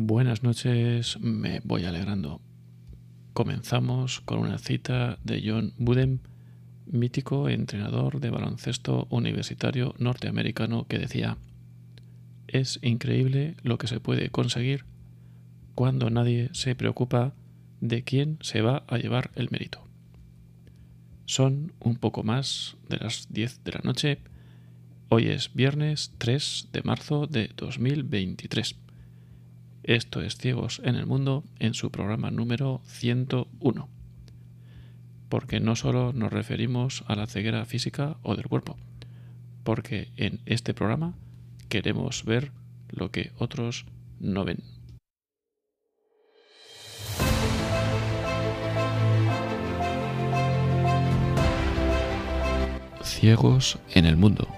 Buenas noches, me voy alegrando. Comenzamos con una cita de John Budem, mítico entrenador de baloncesto universitario norteamericano, que decía, es increíble lo que se puede conseguir cuando nadie se preocupa de quién se va a llevar el mérito. Son un poco más de las 10 de la noche. Hoy es viernes 3 de marzo de 2023. Esto es Ciegos en el Mundo en su programa número 101. Porque no solo nos referimos a la ceguera física o del cuerpo, porque en este programa queremos ver lo que otros no ven. Ciegos en el mundo.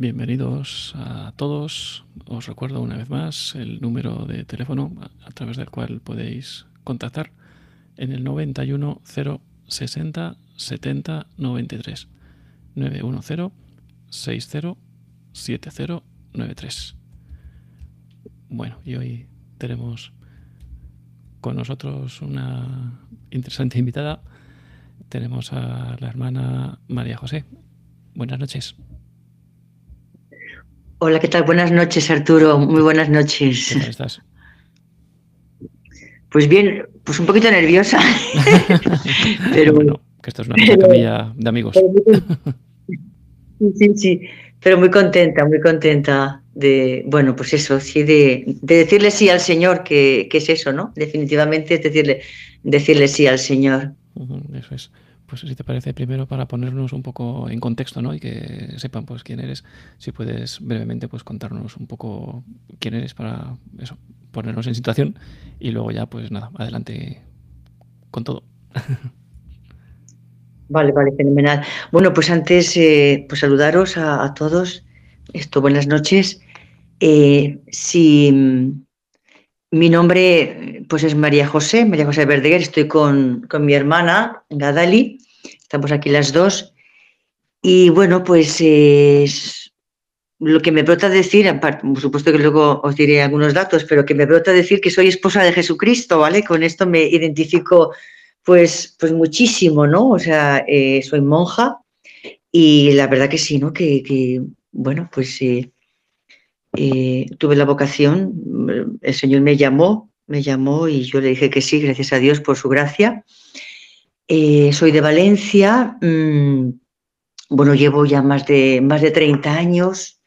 Bienvenidos a todos. Os recuerdo una vez más el número de teléfono a través del cual podéis contactar en el 91 060 70 93 910 60 70 93. Bueno, y hoy tenemos con nosotros una interesante invitada. Tenemos a la hermana María José. Buenas noches. Hola, ¿qué tal? Buenas noches, Arturo. Muy buenas noches. ¿Cómo estás? Pues bien, pues un poquito nerviosa. pero bueno, que esto es una camilla de amigos. sí, sí, pero muy contenta, muy contenta de, bueno, pues eso, sí, de, decirle sí al Señor, que, que, es eso, ¿no? Definitivamente es decirle, decirle sí al Señor. Eso es pues si te parece, primero para ponernos un poco en contexto, ¿no? Y que sepan pues quién eres, si puedes brevemente pues contarnos un poco quién eres para eso, ponernos en situación y luego ya pues nada, adelante con todo. Vale, vale, fenomenal. Bueno, pues antes eh, pues saludaros a, todos. Esto, buenas noches. Eh, si mi nombre pues es María José, María José Verdeguer, estoy con, con mi hermana Gadali, estamos aquí las dos. Y bueno, pues lo que me brota decir, aparte, por supuesto que luego os diré algunos datos, pero que me brota decir que soy esposa de Jesucristo, ¿vale? Con esto me identifico pues, pues muchísimo, ¿no? O sea, eh, soy monja y la verdad que sí, ¿no? Que, bueno, pues eh, eh, tuve la vocación, el Señor me llamó, me llamó y yo le dije que sí, gracias a Dios por su gracia. Eh, soy de Valencia, mm, bueno, llevo ya más de, más de 30 años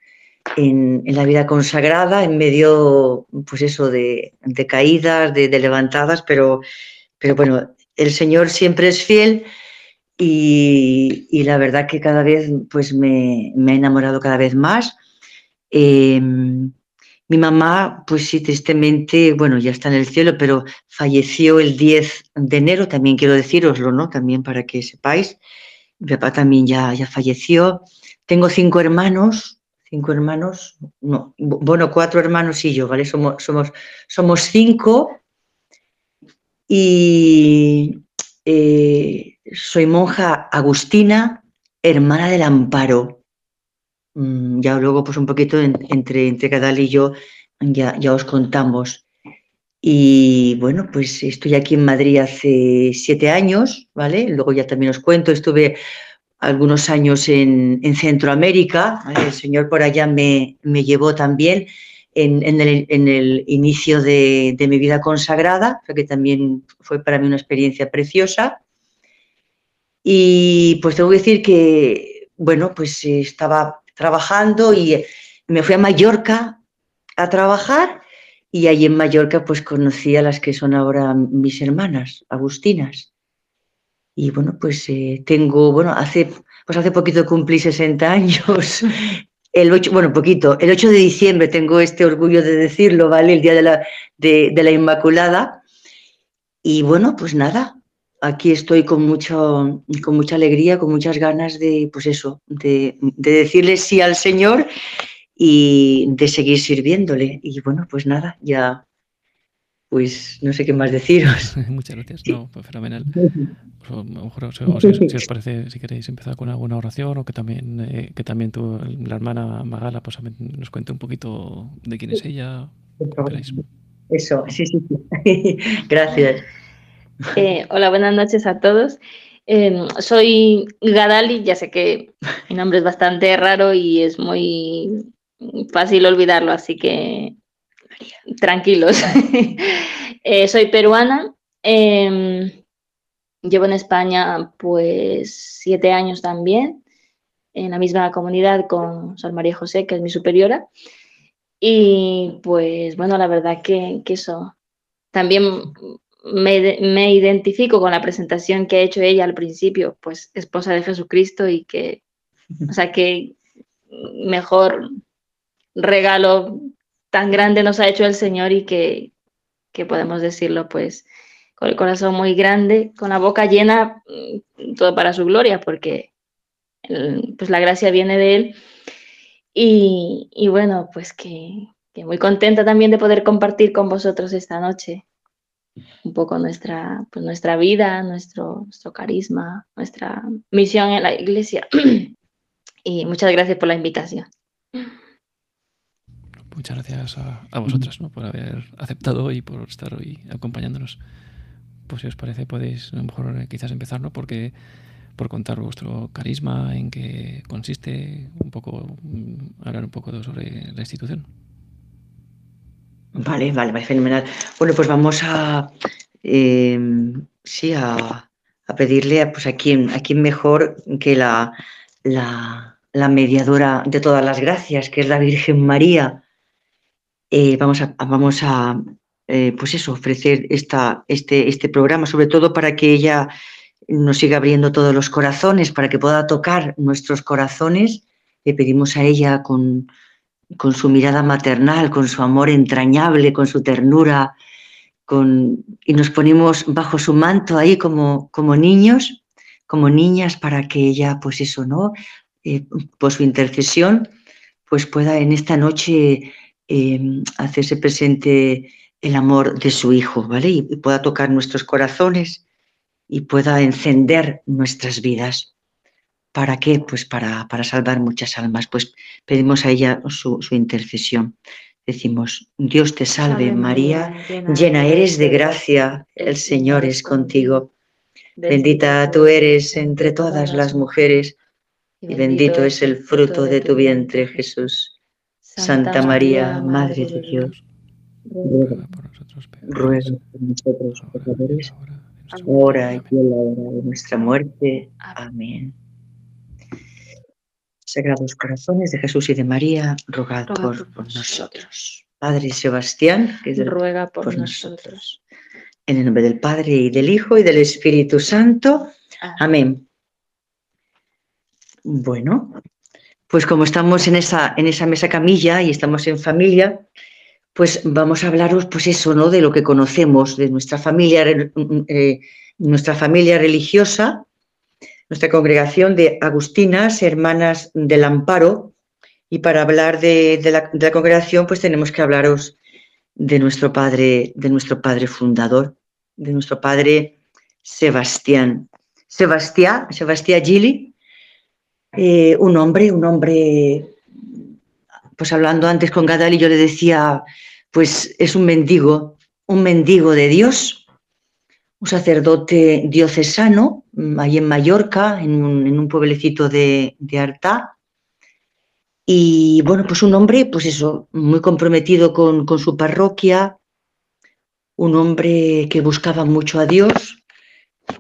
en, la vida consagrada, en medio, pues eso, de, caídas, de, levantadas, pero, pero bueno, el Señor siempre es fiel y, la verdad que cada vez pues me, me, he enamorado cada vez más. Em, mi mamá, pues sí, tristemente, bueno, ya está en el cielo, pero falleció el 10 de enero, también quiero deciroslo, ¿no? También para que sepáis. Mi papá también ya, ya falleció. Tengo cinco hermanos, cinco hermanos, no, bueno, cuatro hermanos y yo, ¿vale? Somos, somos, somos cinco. Y eh, soy monja agustina, hermana del amparo. Mm, ya luego, pues un poquito entre, entre y yo, ya, ya os contamos. Y bueno, pues estoy aquí en Madrid hace siete años, ¿vale? Luego ya también os cuento, estuve algunos años en, en Centroamérica, el Señor por allá me, me llevó también en, en el, inicio de, de, mi vida consagrada, que también fue para mí una experiencia preciosa. Y pues tengo que decir que, bueno, pues estaba trabajando y me fui a Mallorca a trabajar y allí en Mallorca pues conocí a las que son ahora mis hermanas, agustinas. Y bueno, pues eh, tengo, bueno, hace, pues hace poquito cumplí 60 años. El 8, bueno, poquito, el 8 de diciembre tengo este orgullo de decirlo, ¿vale? El día de la, de, la Inmaculada. Y bueno, pues nada, aquí estoy con, mucho, con mucha alegría, con muchas ganas de, pues eso, de, de decirle sí al Señor y de seguir sirviéndole. Y bueno, pues nada, ya pues no sé qué más deciros. Muchas gracias. No, pues fenomenal. Pues, a lo mejor, si, os parece, si queréis empezar con alguna oración o que también, eh, que también tu, la hermana Magala pues, nos cuente un poquito de quién es ella. Eso, sí, sí, sí. Gracias. Eh, hola, buenas noches a todos. Em, soy Gadali, ya sé que mi nombre es bastante raro y es muy fácil olvidarlo, así que tranquilos. Eh, soy peruana. Em, llevo en España pues siete años también, en la misma comunidad con Sor María José, que es mi superiora. Y pues bueno, la verdad que, eso. También me, me, identifico con la presentación que ha hecho ella al principio, pues esposa de Jesucristo y que, o sea, que mejor regalo tan grande nos ha hecho el Señor y que, podemos decirlo pues con el corazón muy grande, con la boca llena, mm, todo para su gloria, porque pues la gracia viene de Él. Y, bueno, pues que, muy contenta también de poder compartir con vosotros esta noche un poco nuestra, pues nuestra vida, nuestro, nuestro carisma, nuestra misión en la iglesia. y muchas gracias por la invitación. Muchas gracias a, vosotras ¿no? por haber aceptado y por estar hoy acompañándonos. Pues si os parece podéis a lo mejor eh, quizás empezar, ¿no? Porque por contar vuestro carisma, en qué consiste, un poco mm, hablar un poco sobre la institución. Vale, vale, vale, fenomenal. Bueno, pues vamos a eh, sí a, pedirle pues a quién, a quién mejor que la, la, la mediadora de todas las gracias, que es la Virgen María eh, vamos a, vamos a eh, pues eso, ofrecer esta, este, este programa, sobre todo para que ella nos siga abriendo todos los corazones, para que pueda tocar nuestros corazones. Le pedimos a ella con, con su mirada maternal, con su amor entrañable, con su ternura, con, y nos ponemos bajo su manto ahí como, como niños, como niñas, para que ella, pues eso, ¿no? Eh, por su intercesión, pues pueda en esta noche Em, hacerse presente el amor de su Hijo, ¿vale? Y, pueda tocar nuestros corazones y pueda encender nuestras vidas. ¿Para qué? Pues para, para salvar muchas almas. Pues pedimos a ella su, intercesión. Decimos, Dios te salve María, llena eres de gracia, el Señor es contigo. Bendita tú eres entre todas las mujeres y bendito es el fruto de tu vientre, Jesús. Santa María, Madre de Dios, ruega por nosotros, ruega por nosotros pecadores, ahora y en la hora de nuestra muerte. Amén. Sagrados corazones de Jesús y de María, rogad, por, nosotros. Padre Sebastián, que ruega por, nosotros. En el nombre del Padre y del Hijo y del Espíritu Santo. Amén. Bueno, pues como estamos en esa, en esa mesa camilla y estamos en familia, pues vamos a hablaros, pues eso, ¿no? De lo que conocemos, de nuestra familia, eh, nuestra familia religiosa, nuestra congregación de Agustinas, Hermanas del Amparo, y para hablar de, la, congregación, pues tenemos que hablaros de nuestro padre, de nuestro padre fundador, de nuestro padre Sebastián. Sebastián, Sebastián Gili, eh, un hombre, un hombre, pues hablando antes con Gadali, yo le decía, pues es un mendigo, un mendigo de Dios, un sacerdote diocesano, ahí en Mallorca, en un, pueblecito de, de Artá. Y bueno, pues un hombre, pues eso, muy comprometido con, con su parroquia, un hombre que buscaba mucho a Dios,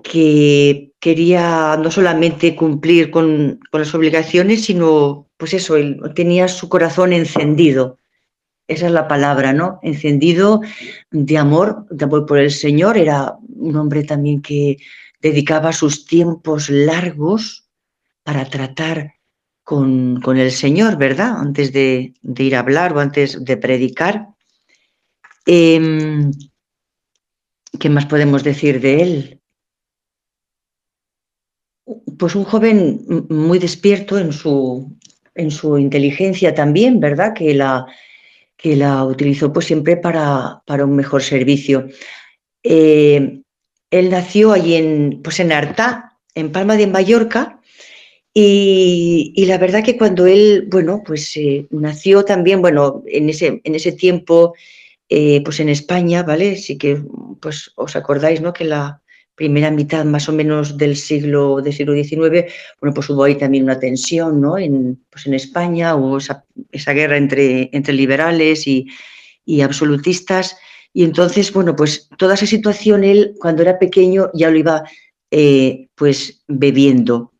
que quería no solamente cumplir con, las obligaciones, sino, pues eso, él tenía su corazón encendido, esa es la palabra, ¿no? Encendido de amor, de amor por el Señor. Era un hombre también que dedicaba sus tiempos largos para tratar con, el Señor, ¿verdad? Antes de, ir a hablar o antes de predicar. Em, ¿Qué más podemos decir de él? Pues un joven muy despierto en su, en su inteligencia también, ¿verdad? Que la, que la utilizó pues siempre para, para un mejor servicio. Eh, él nació allí en, pues en Artá, en Palma de Mallorca, y, la verdad que cuando él, bueno, pues eh, nació también, bueno, en ese, en ese tiempo, eh, pues en España, ¿vale? Sí que, pues os acordáis, ¿no? Que la, primera mitad más o menos del siglo, del siglo XIX, bueno, pues hubo ahí también una tensión ¿no? en, pues en España, hubo esa, guerra entre, entre liberales y, absolutistas. Y entonces, bueno, pues toda esa situación él cuando era pequeño ya lo iba eh, pues bebiendo.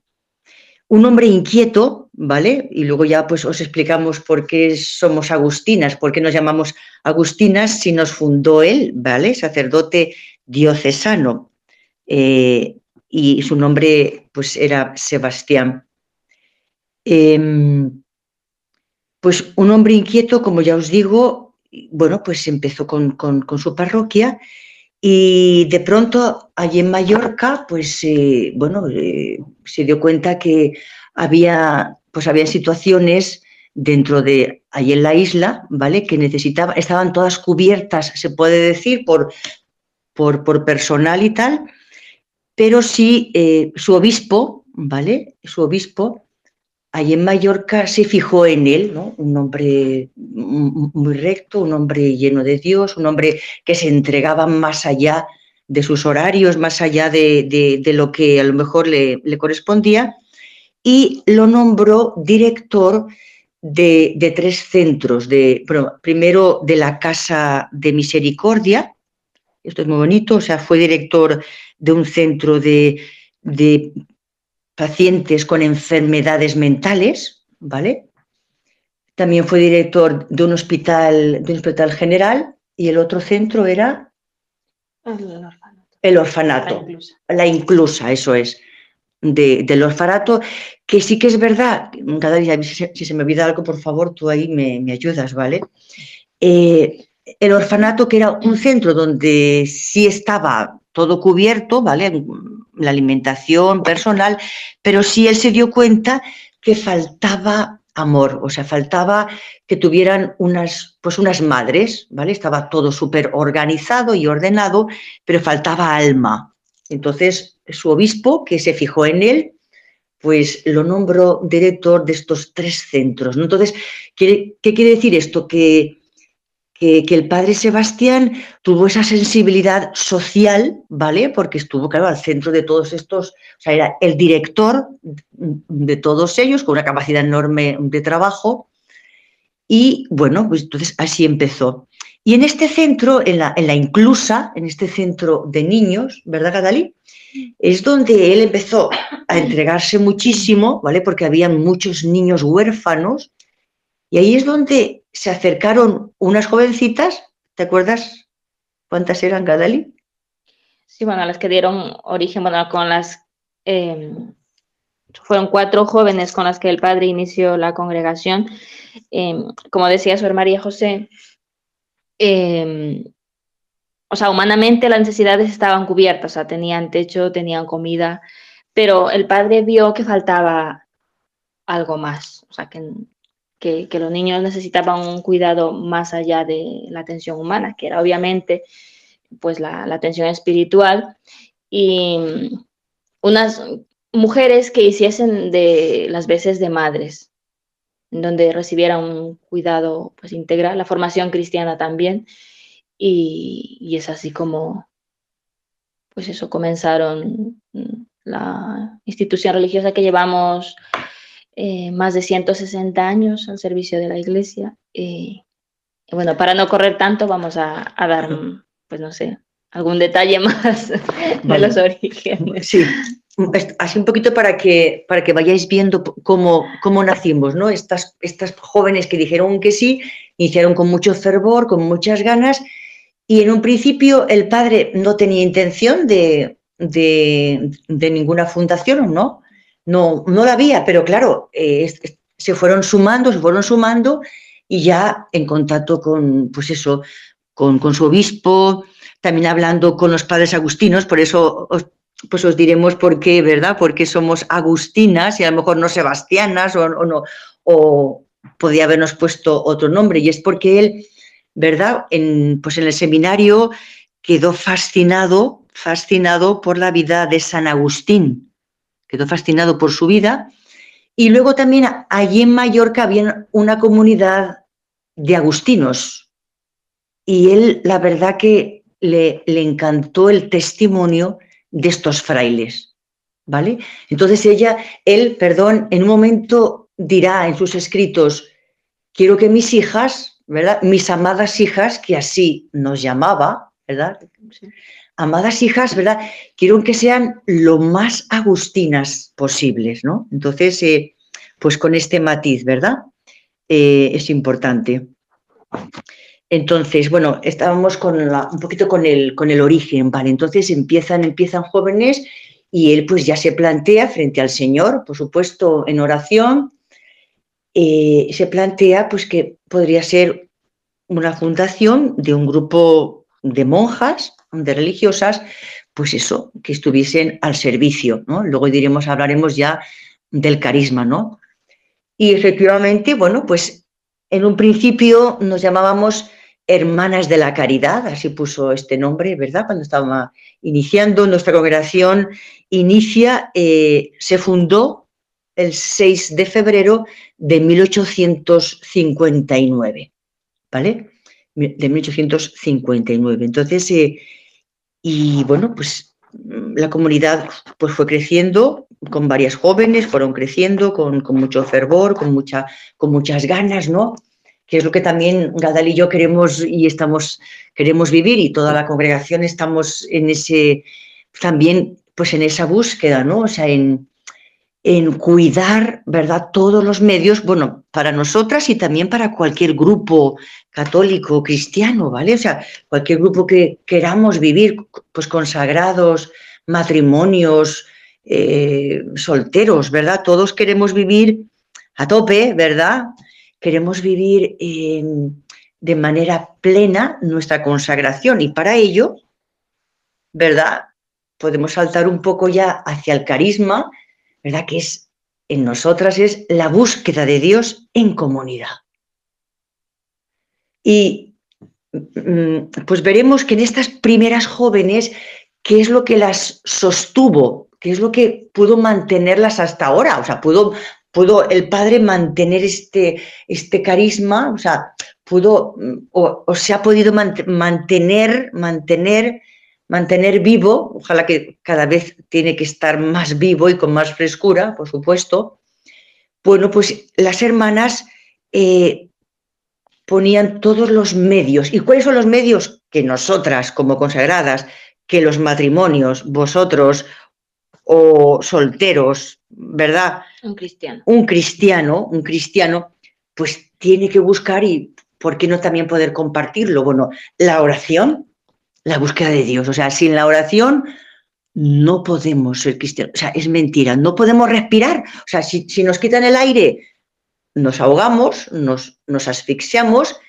Un hombre inquieto, ¿vale? Y luego ya pues os explicamos por qué somos agustinas, por qué nos llamamos agustinas si nos fundó él, ¿vale? Sacerdote diocesano. Eh, y su nombre pues era Sebastián. Em, pues un hombre inquieto, como ya os digo, bueno, pues empezó con, su parroquia y de pronto allí en Mallorca, pues eh, bueno, eh, se dio cuenta que había, pues había situaciones dentro de allí en la isla, ¿vale? Que necesitaban, estaban todas cubiertas, se puede decir, por, por, por personal y tal, pero sí eh, su obispo, ¿vale? Su obispo, allí en Mallorca se fijó en él, ¿no? Un hombre muy recto, un hombre lleno de Dios, un hombre que se entregaba más allá de sus horarios, más allá de, lo que a lo mejor le, correspondía, y lo nombró director de, tres centros, de, primero de la Casa de Misericordia, esto es muy bonito, o sea, fue director de un centro de, pacientes con enfermedades mentales, ¿vale? También fue director de un hospital, de un hospital general y el otro centro era el orfanato. La inclusa, eso es. del orfanato, que sí que es verdad, cada día, si, se me olvida algo, por favor, tú ahí me, ayudas, ¿vale? Eh, el orfanato, que era un centro donde sí estaba todo cubierto, ¿vale? La alimentación personal, pero sí él se dio cuenta que faltaba amor, o sea, faltaba que tuvieran unas, pues unas madres, ¿vale? Estaba todo súper organizado y ordenado, pero faltaba alma. Entonces, su obispo, que se fijó en él, pues lo nombró director de estos tres centros. ¿no? Entonces, ¿qué, ¿qué quiere decir esto? Que que, el padre Sebastián tuvo esa sensibilidad social, ¿vale? Porque estuvo, claro, al centro de todos estos, o sea, era el director de todos ellos, con una capacidad enorme de trabajo. Y bueno, pues entonces así empezó. Y en este centro, en la, inclusa, en este centro de niños, ¿verdad, Gadali? Es donde él empezó a entregarse muchísimo, ¿vale? Porque había muchos niños huérfanos. Y ahí es donde se acercaron unas jovencitas, ¿te acuerdas cuántas eran, Gadali? Sí, bueno, las que dieron origen, bueno, con las... Em, fueron cuatro jóvenes con las que el padre inició la congregación. Em, como decía Sor María José, em, o sea, humanamente las necesidades estaban cubiertas, o sea, tenían techo, tenían comida, pero el padre vio que faltaba algo más, o sea, que que, los niños necesitaban un cuidado más allá de la atención humana, que era obviamente pues la, atención espiritual, y unas mujeres que hiciesen de las veces de madres, donde recibieran un cuidado pues integral, la formación cristiana también, y, y es así como, pues eso, comenzaron la institución religiosa que llevamos eh, más de 160 años al servicio de la iglesia. y bueno, para no correr tanto, vamos a, dar, pues no sé, algún detalle más de los orígenes. Sí, así un poquito para que, para que vayáis viendo cómo, cómo nacimos, ¿no? Estas, estas jóvenes que dijeron que sí iniciaron con mucho fervor, con muchas ganas, y en un principio el padre no tenía intención de, ninguna fundación, ¿no? No, no la había, pero claro, eh, se fueron sumando, se fueron sumando y ya en contacto con, pues eso, con, con su obispo, también hablando con los padres agustinos, por eso os, pues os diremos por qué, ¿verdad? Porque somos agustinas y a lo mejor no sebastianas o, no, o podía habernos puesto otro nombre, y es porque él, ¿verdad? En, pues en el seminario quedó fascinado, fascinado por la vida de San Agustín, quedó fascinado por su vida, y luego también allí en Mallorca había una comunidad de agustinos, y él, la verdad que le, le encantó el testimonio de estos frailes, ¿vale? Entonces ella, él, perdón, en un momento dirá en sus escritos, quiero que mis hijas, ¿verdad? Mis amadas hijas, que así nos llamaba, ¿verdad? Amadas hijas, ¿verdad? Quiero que sean lo más agustinas posibles, ¿no? Entonces, eh, pues con este matiz, ¿verdad? Eh, es importante. Entonces, bueno, estábamos con un poquito con el, con el origen, ¿vale? Entonces empiezan, empiezan jóvenes y él pues ya se plantea frente al Señor, por supuesto, en oración, eh, se plantea pues que podría ser una fundación de un grupo de monjas, de religiosas, pues eso, que estuviesen al servicio, ¿no? Luego diremos, hablaremos ya del carisma, ¿no? Y efectivamente, bueno, pues en un principio nos llamábamos Hermanas de la Caridad, así puso este nombre, ¿verdad? Cuando estaba iniciando nuestra congregación, inicia, eh, se fundó el 6 de febrero de 1859, ¿vale? De 1859. Entonces, eh, y bueno, pues la comunidad pues fue creciendo con varias jóvenes, fueron creciendo con, con mucho fervor, con, mucha, con muchas ganas, ¿no? que es lo que también Gadal y yo queremos y estamos, queremos vivir y toda la congregación estamos en ese, también pues en esa búsqueda, ¿no? O sea, en, en cuidar, ¿verdad? Todos los medios, bueno, para nosotras y también para cualquier grupo católico, cristiano, ¿vale? O sea, cualquier grupo que queramos vivir, pues consagrados, matrimonios, eh, solteros, ¿verdad? Todos queremos vivir a tope, ¿verdad? queremos vivir de manera plena nuestra consagración y para ello, ¿verdad? Podemos saltar un poco ya hacia el carisma, ¿verdad? Que es en nosotras es la búsqueda de Dios en comunidad. Y mm, pues veremos que en estas primeras jóvenes, ¿qué es lo que las sostuvo? ¿Qué es lo que pudo mantenerlas hasta ahora? O sea, pudo pudo el padre mantener este, este carisma, o sea, pudo o, se ha podido mantener, mantener, mantener vivo, ojalá que cada vez tiene que estar más vivo y con más frescura, por supuesto. Bueno, pues las hermanas eh, ponían todos los medios. ¿Y cuáles son los medios? Que nosotras, como consagradas, que los matrimonios, vosotros o solteros, ¿verdad? Un cristiano. Un cristiano, un cristiano, pues tiene que buscar y, ¿por qué no también poder compartirlo? Bueno, la oración, la búsqueda de Dios. O sea, sin la oración no podemos ser cristianos. O sea, es mentira, no podemos respirar. O sea, si, nos quitan el aire, nos ahogamos, nos, nos asfixiamos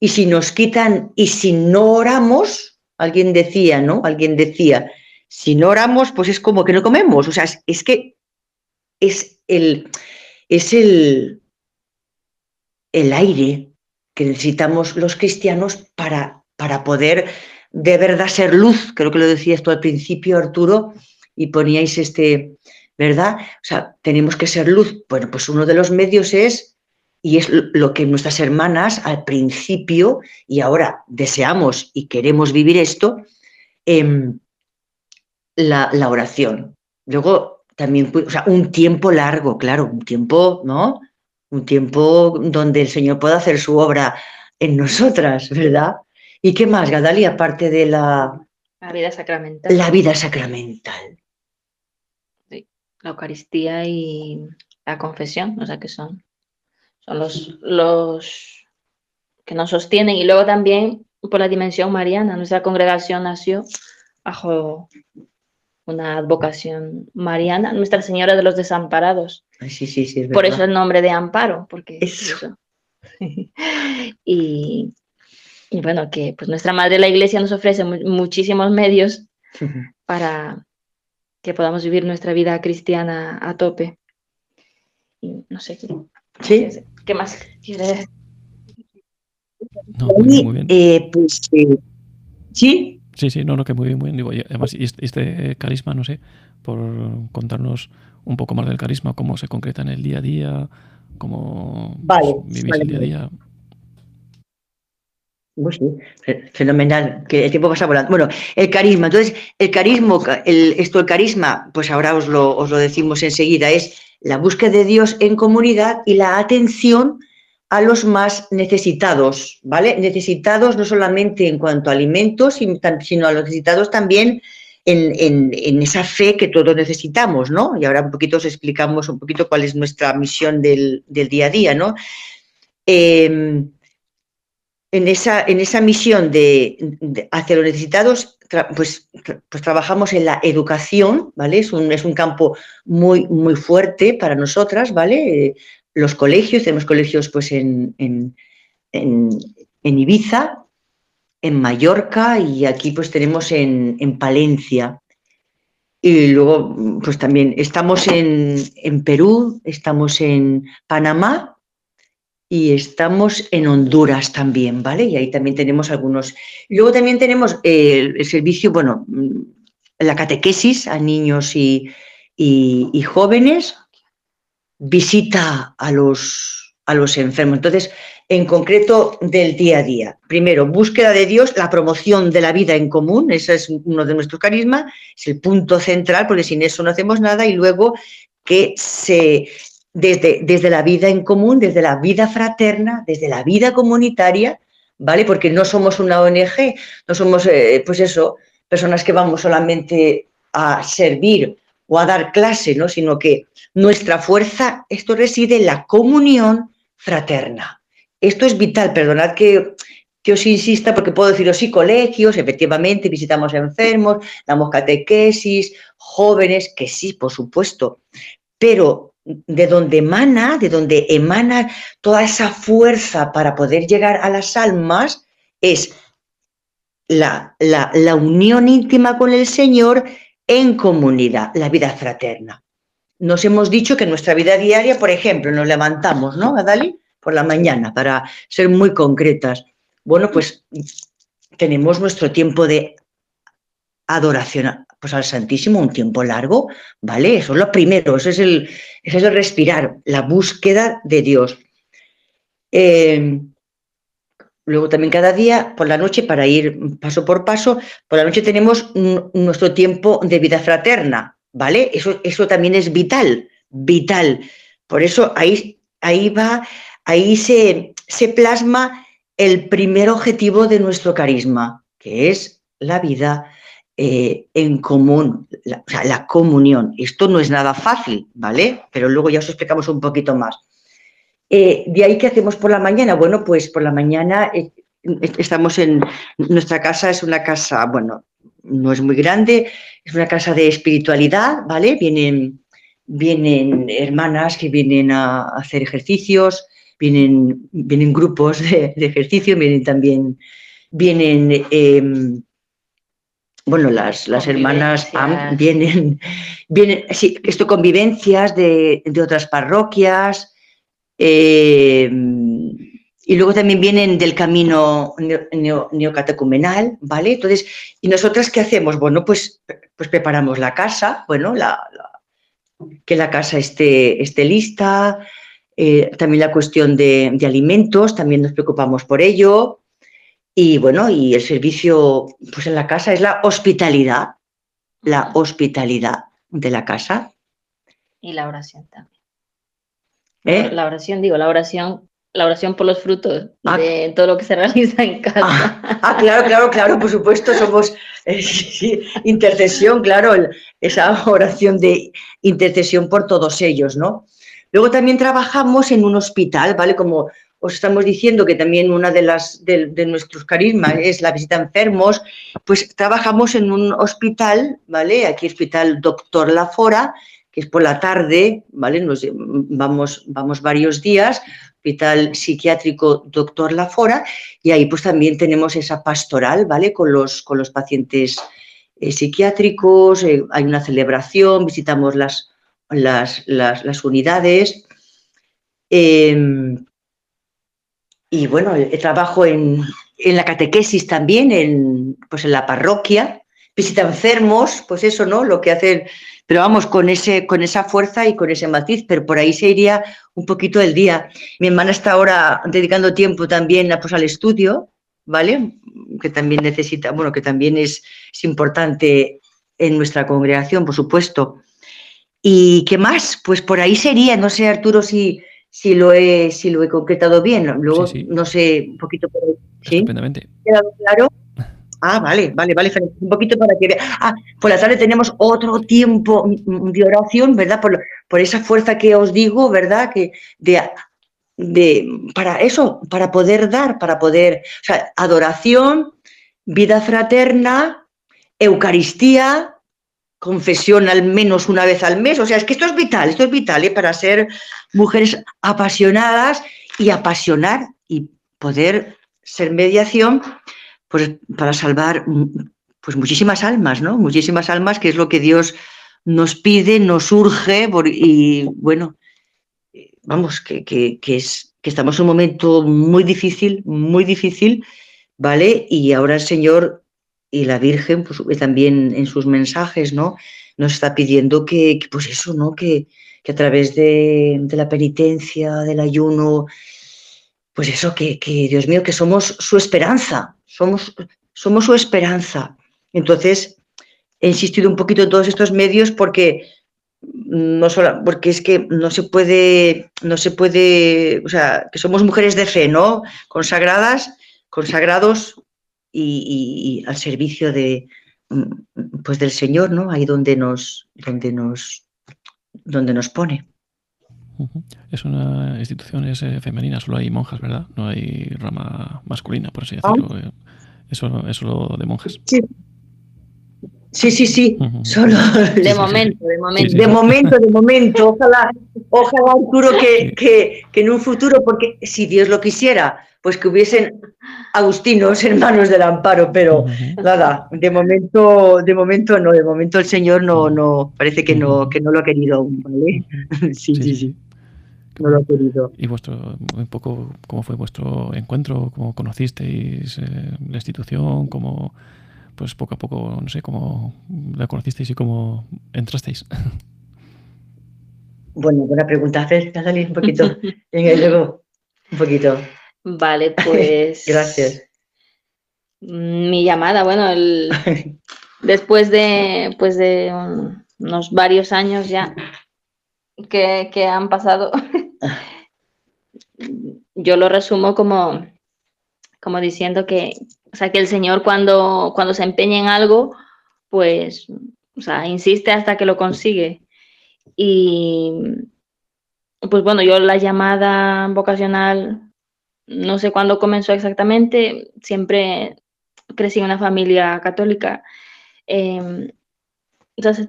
y si nos quitan y si no oramos, alguien decía, ¿no? Alguien decía, si no oramos, pues es como que no comemos. O sea, es, que es el, es el, el aire que necesitamos los cristianos para, para poder de verdad ser luz. Creo que lo decías tú al principio, Arturo, y poníais este, ¿verdad? O sea, tenemos que ser luz. Bueno, pues uno de los medios es, y es lo que nuestras hermanas al principio, y ahora deseamos y queremos vivir esto, eh, la, oración. Luego también, o sea, un tiempo largo, claro, un tiempo, ¿no? Un tiempo donde el Señor pueda hacer su obra en nosotras, ¿verdad? ¿Y qué más, Gadali, aparte de la... La vida sacramental. La vida sacramental. Sí, la Eucaristía y la confesión, o sea que son, son los, los que nos sostienen y luego también por la dimensión mariana. Nuestra congregación nació bajo una advocación mariana, Nuestra Señora de los Desamparados. sí, sí, sí, por eso el nombre de Amparo, porque eso. y, bueno, que pues nuestra Madre la Iglesia nos ofrece muchísimos medios para que podamos vivir nuestra vida cristiana a tope. Y no sé, ¿Sí? ¿Qué más quieres? No, muy bien. Eh, pues, eh, ¿Sí? Sí, sí, no, no, que muy bien, muy bien. Digo, además, este, este carisma, no sé, por contarnos un poco más del carisma, cómo se concreta en el día a día, cómo vale, vivís el día a día. Pues sí, fenomenal, que el tiempo pasa volando. Bueno, el carisma, entonces, el carisma, el, esto, el carisma, pues ahora os lo, os lo decimos enseguida, es la búsqueda de Dios en comunidad y la atención a los más necesitados, ¿vale? Necesitados no solamente en cuanto a alimentos, sino a los necesitados también en, esa fe que todos necesitamos, ¿no? Y ahora un poquito os explicamos un poquito cuál es nuestra misión del, día a día, ¿no? Em, en, esa, en esa misión de, hacia los necesitados, pues, pues trabajamos en la educación, ¿vale? Es un, es un campo muy, muy fuerte para nosotras, ¿vale? los colegios, tenemos colegios pues en, en, Ibiza, en Mallorca y aquí pues tenemos en, Palencia. Y luego pues también estamos en, Perú, estamos en Panamá y estamos en Honduras también, ¿vale? Y ahí también tenemos algunos. luego también tenemos el, servicio, bueno, la catequesis a niños y, y jóvenes, visita a los, a los enfermos. Entonces, en concreto del día a día. Primero, búsqueda de Dios, la promoción de la vida en común, ese es uno de nuestros carismas, es el punto central, porque sin eso no hacemos nada, y luego que se, desde, desde la vida en común, desde la vida fraterna, desde la vida comunitaria, ¿vale? Porque no somos una ONG, no somos, eh, pues eso, personas que vamos solamente a servir o a dar clase, ¿no? sino que nuestra fuerza, esto reside en la comunión fraterna. Esto es vital, perdonad que, que os insista, porque puedo deciros, sí, colegios, efectivamente, visitamos enfermos, damos catequesis, jóvenes, que sí, por supuesto, pero de donde emana, de donde emana toda esa fuerza para poder llegar a las almas, es la, la, la unión íntima con el Señor en comunidad, la vida fraterna. Nos hemos dicho que nuestra vida diaria, por ejemplo, nos levantamos, ¿no, Adali? Por la mañana, para ser muy concretas. Bueno, pues tenemos nuestro tiempo de adoración pues al Santísimo, un tiempo largo, ¿vale? Eso es lo primero, eso es el, eso es el respirar, la búsqueda de Dios. Eh, Luego también cada día, por la noche, para ir paso por paso, por la noche tenemos nuestro tiempo de vida fraterna, ¿vale? Eso, eso también es vital, vital. Por eso ahí, ahí va, ahí se, se plasma el primer objetivo de nuestro carisma, que es la vida eh, en común, la, o sea, la comunión. Esto no es nada fácil, ¿vale? Pero luego ya os explicamos un poquito más. Eh, de ahí, ¿qué hacemos por la mañana? Bueno, pues por la mañana eh, estamos en nuestra casa, es una casa, bueno, no es muy grande, es una casa de espiritualidad, ¿vale? Vienen, vienen hermanas que vienen a hacer ejercicios, vienen, vienen grupos de, ejercicio, vienen también, vienen, em, bueno, las, las hermanas vienen, vienen, sí, esto, convivencias de, de otras parroquias, eh, y luego también vienen del camino neocatecumenal, ¿vale? Entonces, ¿y nosotras qué hacemos? Bueno, pues, pues preparamos la casa, bueno, la, que la casa esté, esté lista, eh, también la cuestión de, de, alimentos, también nos preocupamos por ello. Y bueno, y el servicio pues en la casa es la hospitalidad, la hospitalidad de la casa. Y la oración también. ¿Eh? La oración, digo, la oración, la oración por los frutos ah. de todo lo que se realiza en casa. Ah, ah claro, claro, claro, por supuesto, somos eh, intercesión, claro, esa oración de intercesión por todos ellos, ¿no? Luego también trabajamos en un hospital, ¿vale? Como os estamos diciendo que también una de las de, nuestros carismas es la visita a enfermos, pues trabajamos en un hospital, ¿vale? Aquí Hospital Doctor Lafora, que es por la tarde, ¿vale? Nos vamos, vamos varios días, Hospital Psiquiátrico Doctor Lafora, y ahí pues también tenemos esa pastoral, ¿vale? Con los, con los pacientes eh, psiquiátricos, eh, hay una celebración, visitamos las, las, unidades. Em, y bueno, trabajo en, en, la catequesis también, en, pues en la parroquia, visita enfermos, pues eso, ¿no? Lo que hacen, pero vamos, con, ese, con esa fuerza y con ese matiz, pero por ahí se iría un poquito el día. Mi hermana está ahora dedicando tiempo también pues, al estudio, ¿vale? Que también necesita, bueno, que también es, importante en nuestra congregación, por supuesto. ¿Y qué más? Pues por ahí sería, no sé, Arturo, si, si, lo, he, si lo he concretado bien. Luego, no sé, un poquito por ahí. ¿Sí? ¿Quedado claro? Ah, vale, vale, vale, un poquito para que vea. Ah, por la tarde tenemos otro tiempo de oración, ¿verdad? Por, por esa fuerza que os digo, ¿verdad? Que de de, para eso, para poder dar, para poder, o sea, adoración, vida fraterna, Eucaristía, confesión al menos una vez al mes. O sea, es que esto es vital, esto es vital ¿eh? para ser mujeres apasionadas y apasionar y poder ser mediación pues, para salvar pues, muchísimas almas, ¿no? Muchísimas almas, que es lo que Dios nos pide, nos urge, y bueno, vamos, que, es, que estamos en un momento muy difícil, muy difícil, ¿vale? Y ahora el Señor y la Virgen, pues también en sus mensajes, ¿no? Nos está pidiendo que, pues eso, ¿no? Que, a través de, la penitencia, del ayuno, pues eso, que, Dios mío, que somos su esperanza, somos, somos su esperanza. Entonces, he insistido un poquito en todos estos medios porque no solo, porque es que no se puede, no se puede, o sea, que somos mujeres de fe, ¿no? Consagradas, consagrados y, al servicio de, pues del Señor, ¿no? Ahí donde nos, donde nos, donde nos pone. Es una institución es, eh, femenina, solo hay monjas, ¿verdad? No hay rama masculina, por así decirlo. Eh, eso, eso lo de monjas. Sí. Sí, sí, sí, solo de momento, de momento. De momento, de momento. Ojalá, ojalá Arturo, que, que, que, en un futuro, porque si Dios lo quisiera, pues que hubiesen agustinos hermanos del amparo, pero nada, de momento, de momento no, de momento el Señor no, no, parece que no, que no lo ha querido aún, ¿vale? Sí, sí, sí. No lo ha querido. ¿Y vuestro, un poco, cómo fue vuestro encuentro? ¿Cómo conocisteis eh, la institución? ¿Cómo, pues poco a poco, no sé cómo la conocisteis y cómo entrasteis. Bueno, buena pregunta. A salir un poquito. luego, un poquito. Vale, pues. Gracias. Mi llamada, bueno, el, después de, pues de unos varios años ya que, que han pasado, yo lo resumo como, como diciendo que, o sea, que el Señor cuando, cuando se empeña en algo, pues, o sea, insiste hasta que lo consigue. Y, pues bueno, yo la llamada vocacional, no sé cuándo comenzó exactamente, siempre crecí en una familia católica. Em, entonces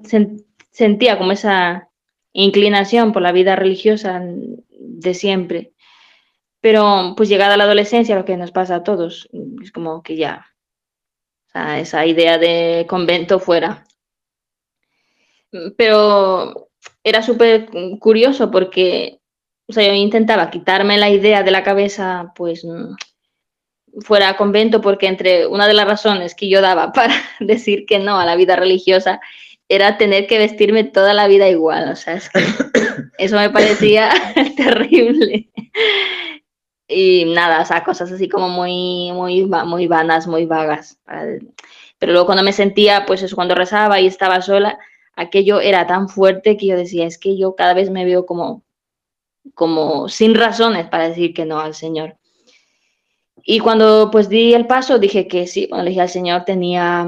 sentía como esa inclinación por la vida religiosa de siempre. Pero pues llegada la adolescencia, lo que nos pasa a todos, es como que ya, o sea, esa idea de convento fuera. Pero era súper curioso porque, o sea, yo intentaba quitarme la idea de la cabeza, pues fuera convento, porque entre una de las razones que yo daba para decir que no a la vida religiosa era tener que vestirme toda la vida igual, o sea, es que eso me parecía terrible y nada, o sea, cosas así como muy, muy, muy vanas, muy vagas. Pero luego cuando me sentía, pues eso, cuando rezaba y estaba sola, aquello era tan fuerte que yo decía, es que yo cada vez me veo como, como sin razones para decir que no al Señor. Y cuando pues di el paso, dije que sí, cuando le dije al Señor tenía,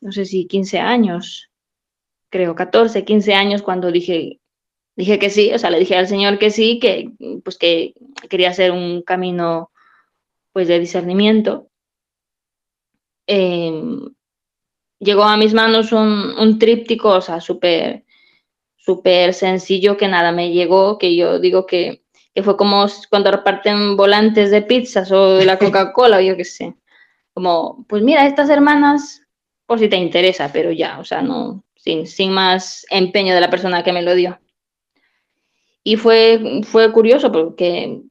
no sé si 15 años, creo 14, 15 años, cuando dije dije que sí, o sea, le dije al Señor que sí, que pues que quería hacer un camino pues de discernimiento. Em, llegó a mis manos un, un tríptico, o sea, súper súper sencillo que nada me llegó, que yo digo que, que, fue como cuando reparten volantes de pizzas o de la Coca-Cola o yo qué sé. Como, pues mira, estas hermanas, por si te interesa, pero ya, o sea, no, sin, sin más empeño de la persona que me lo dio. Y fue, fue curioso porque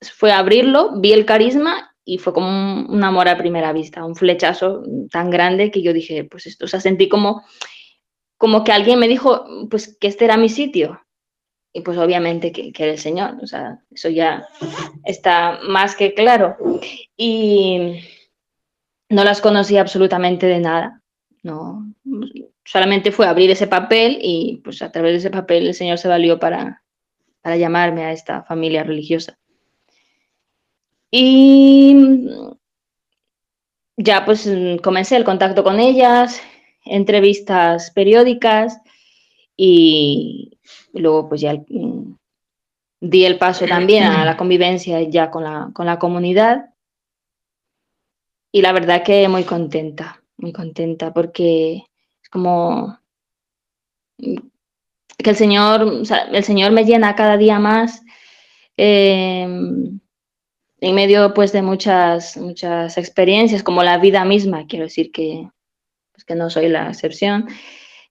fue abrirlo, vi el carisma y fue como un, amor a primera vista, un flechazo tan grande que yo dije, pues esto, o sea, sentí como, como que alguien me dijo, pues que este era mi sitio. Y pues obviamente que, que era el Señor, o sea, eso ya está más que claro. Y no las conocí absolutamente de nada, no, solamente fue abrir ese papel y pues a través de ese papel el Señor se valió para, para llamarme a esta familia religiosa. Y ya pues comencé el contacto con ellas, entrevistas periódicas y luego pues ya di el paso también a la convivencia ya con la, con la comunidad y la verdad que muy contenta, muy contenta porque es como que el Señor, el Señor me llena cada día más em, en medio pues de muchas, muchas experiencias, como la vida misma, quiero decir que, pues, que no soy la excepción,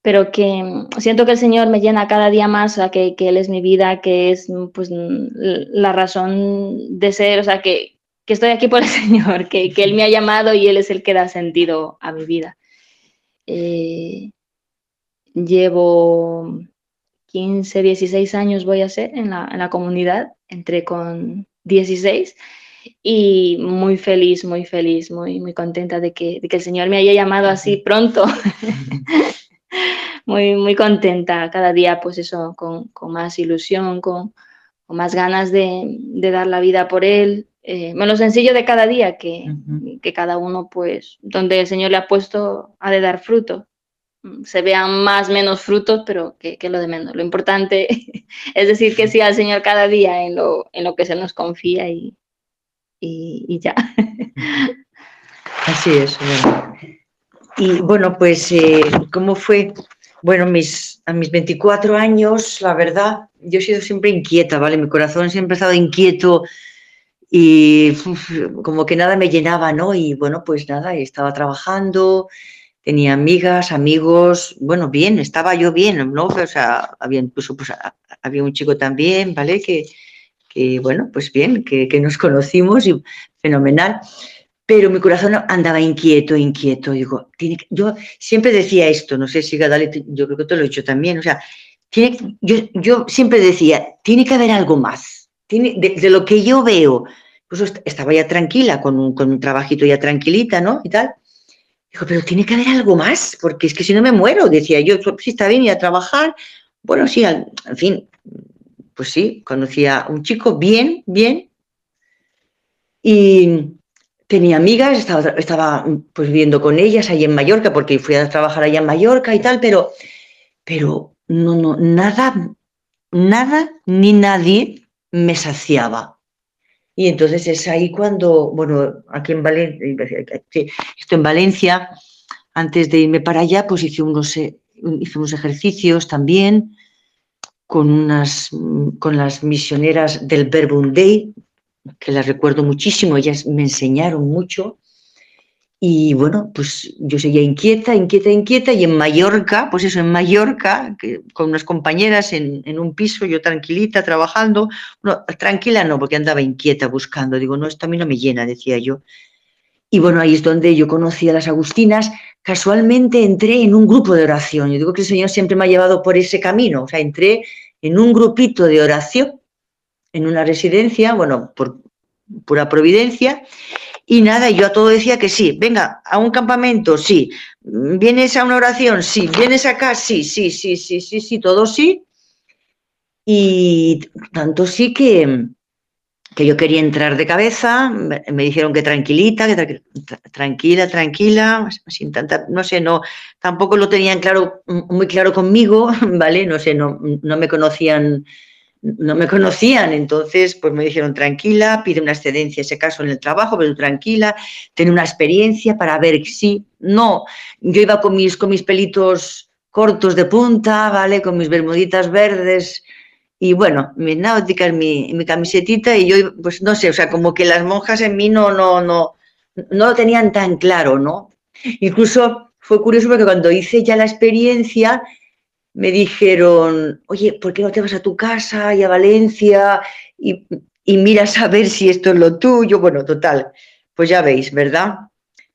pero que siento que el Señor me llena cada día más, o que, que Él es mi vida, que es pues la razón de ser, o sea, que, que estoy aquí por el Señor, que, que, Él me ha llamado y Él es el que da sentido a mi vida. Eh, llevo 15, 16 años voy a ser en la, en la comunidad, entré con 16 y muy feliz, muy feliz, muy, muy contenta de que, de que el Señor me haya llamado así pronto. muy, muy contenta cada día, pues eso, con, con más ilusión, con, con más ganas de, de, dar la vida por Él. Eh, bueno, sencillo de cada día, que, uh -huh. que cada uno, pues, donde el Señor le ha puesto, ha de dar fruto se vean más menos frutos, pero que, que, lo de menos. Lo importante es decir que sí al Señor cada día en lo, en lo que se nos confía y, y, y ya. Así es. Bueno. Y bueno, pues, eh, ¿cómo fue? Bueno, mis, a mis 24 años, la verdad, yo he sido siempre inquieta, ¿vale? Mi corazón siempre ha estado inquieto y uf, como que nada me llenaba, ¿no? Y bueno, pues nada, estaba trabajando, tenía amigas, amigos, bueno, bien, estaba yo bien, ¿no? O sea, había incluso, pues, había un chico también, ¿vale? Que, que bueno, pues bien, que, que, nos conocimos y fenomenal. Pero mi corazón andaba inquieto, inquieto. Digo, yo siempre decía esto, no sé si Gadale, yo creo que te lo he dicho también, o sea, yo, yo siempre decía, tiene que haber algo más. Tiene, de, de lo que yo veo, pues estaba ya tranquila, con un, con un trabajito ya tranquilita, ¿no? Y tal Digo, pero tiene que haber algo más, porque es que si no me muero, decía yo, sí está bien ir a trabajar. Bueno, sí, en fin, pues sí, conocía a un chico bien, bien. Y tenía amigas, estaba, estaba pues viviendo con ellas ahí en Mallorca, porque fui a trabajar allá en Mallorca y tal, pero, pero no, no, nada, nada ni nadie me saciaba. Y entonces es ahí cuando, bueno, aquí en Valencia, esto en Valencia, antes de irme para allá, pues hice unos, hice unos ejercicios también con, unas, con las misioneras del Verbum Day, que las recuerdo muchísimo, ellas me enseñaron mucho. Y bueno, pues yo seguía inquieta, inquieta, inquieta, y en Mallorca, pues eso, en Mallorca, que, con unas compañeras en, en, un piso, yo tranquilita, trabajando, no, tranquila no, porque andaba inquieta buscando, digo, no, esto a mí no me llena, decía yo. Y bueno, ahí es donde yo conocí a las Agustinas, casualmente entré en un grupo de oración, yo digo que el Señor siempre me ha llevado por ese camino, o sea, entré en un grupito de oración, en una residencia, bueno, por pura providencia, y nada, yo a todo decía que sí, venga, a un campamento, sí, vienes a una oración, sí, vienes acá, sí, sí, sí, sí, sí, sí, todo sí. Y tanto sí que, que yo quería entrar de cabeza, me dijeron que tranquilita, que tranquila, tranquila, sin tanta, no sé, no, tampoco lo tenían claro, muy claro conmigo, ¿vale? No sé, no, no me conocían, no me conocían, entonces pues me dijeron tranquila, pide una excedencia, ese caso en el trabajo, pero tranquila, ten una experiencia para ver si, no, yo iba con mis, con mis pelitos cortos de punta, ¿vale? Con mis bermuditas verdes, y bueno, mis náuticas, mi, mi camisetita y yo, pues no sé, o sea, como que las monjas en mí no, no, no, no lo tenían tan claro, ¿no? Incluso fue curioso porque cuando hice ya la experiencia, me dijeron, oye, ¿por qué no te vas a tu casa y a Valencia y, y miras a ver si esto es lo tuyo? Bueno, total, pues ya veis, ¿verdad?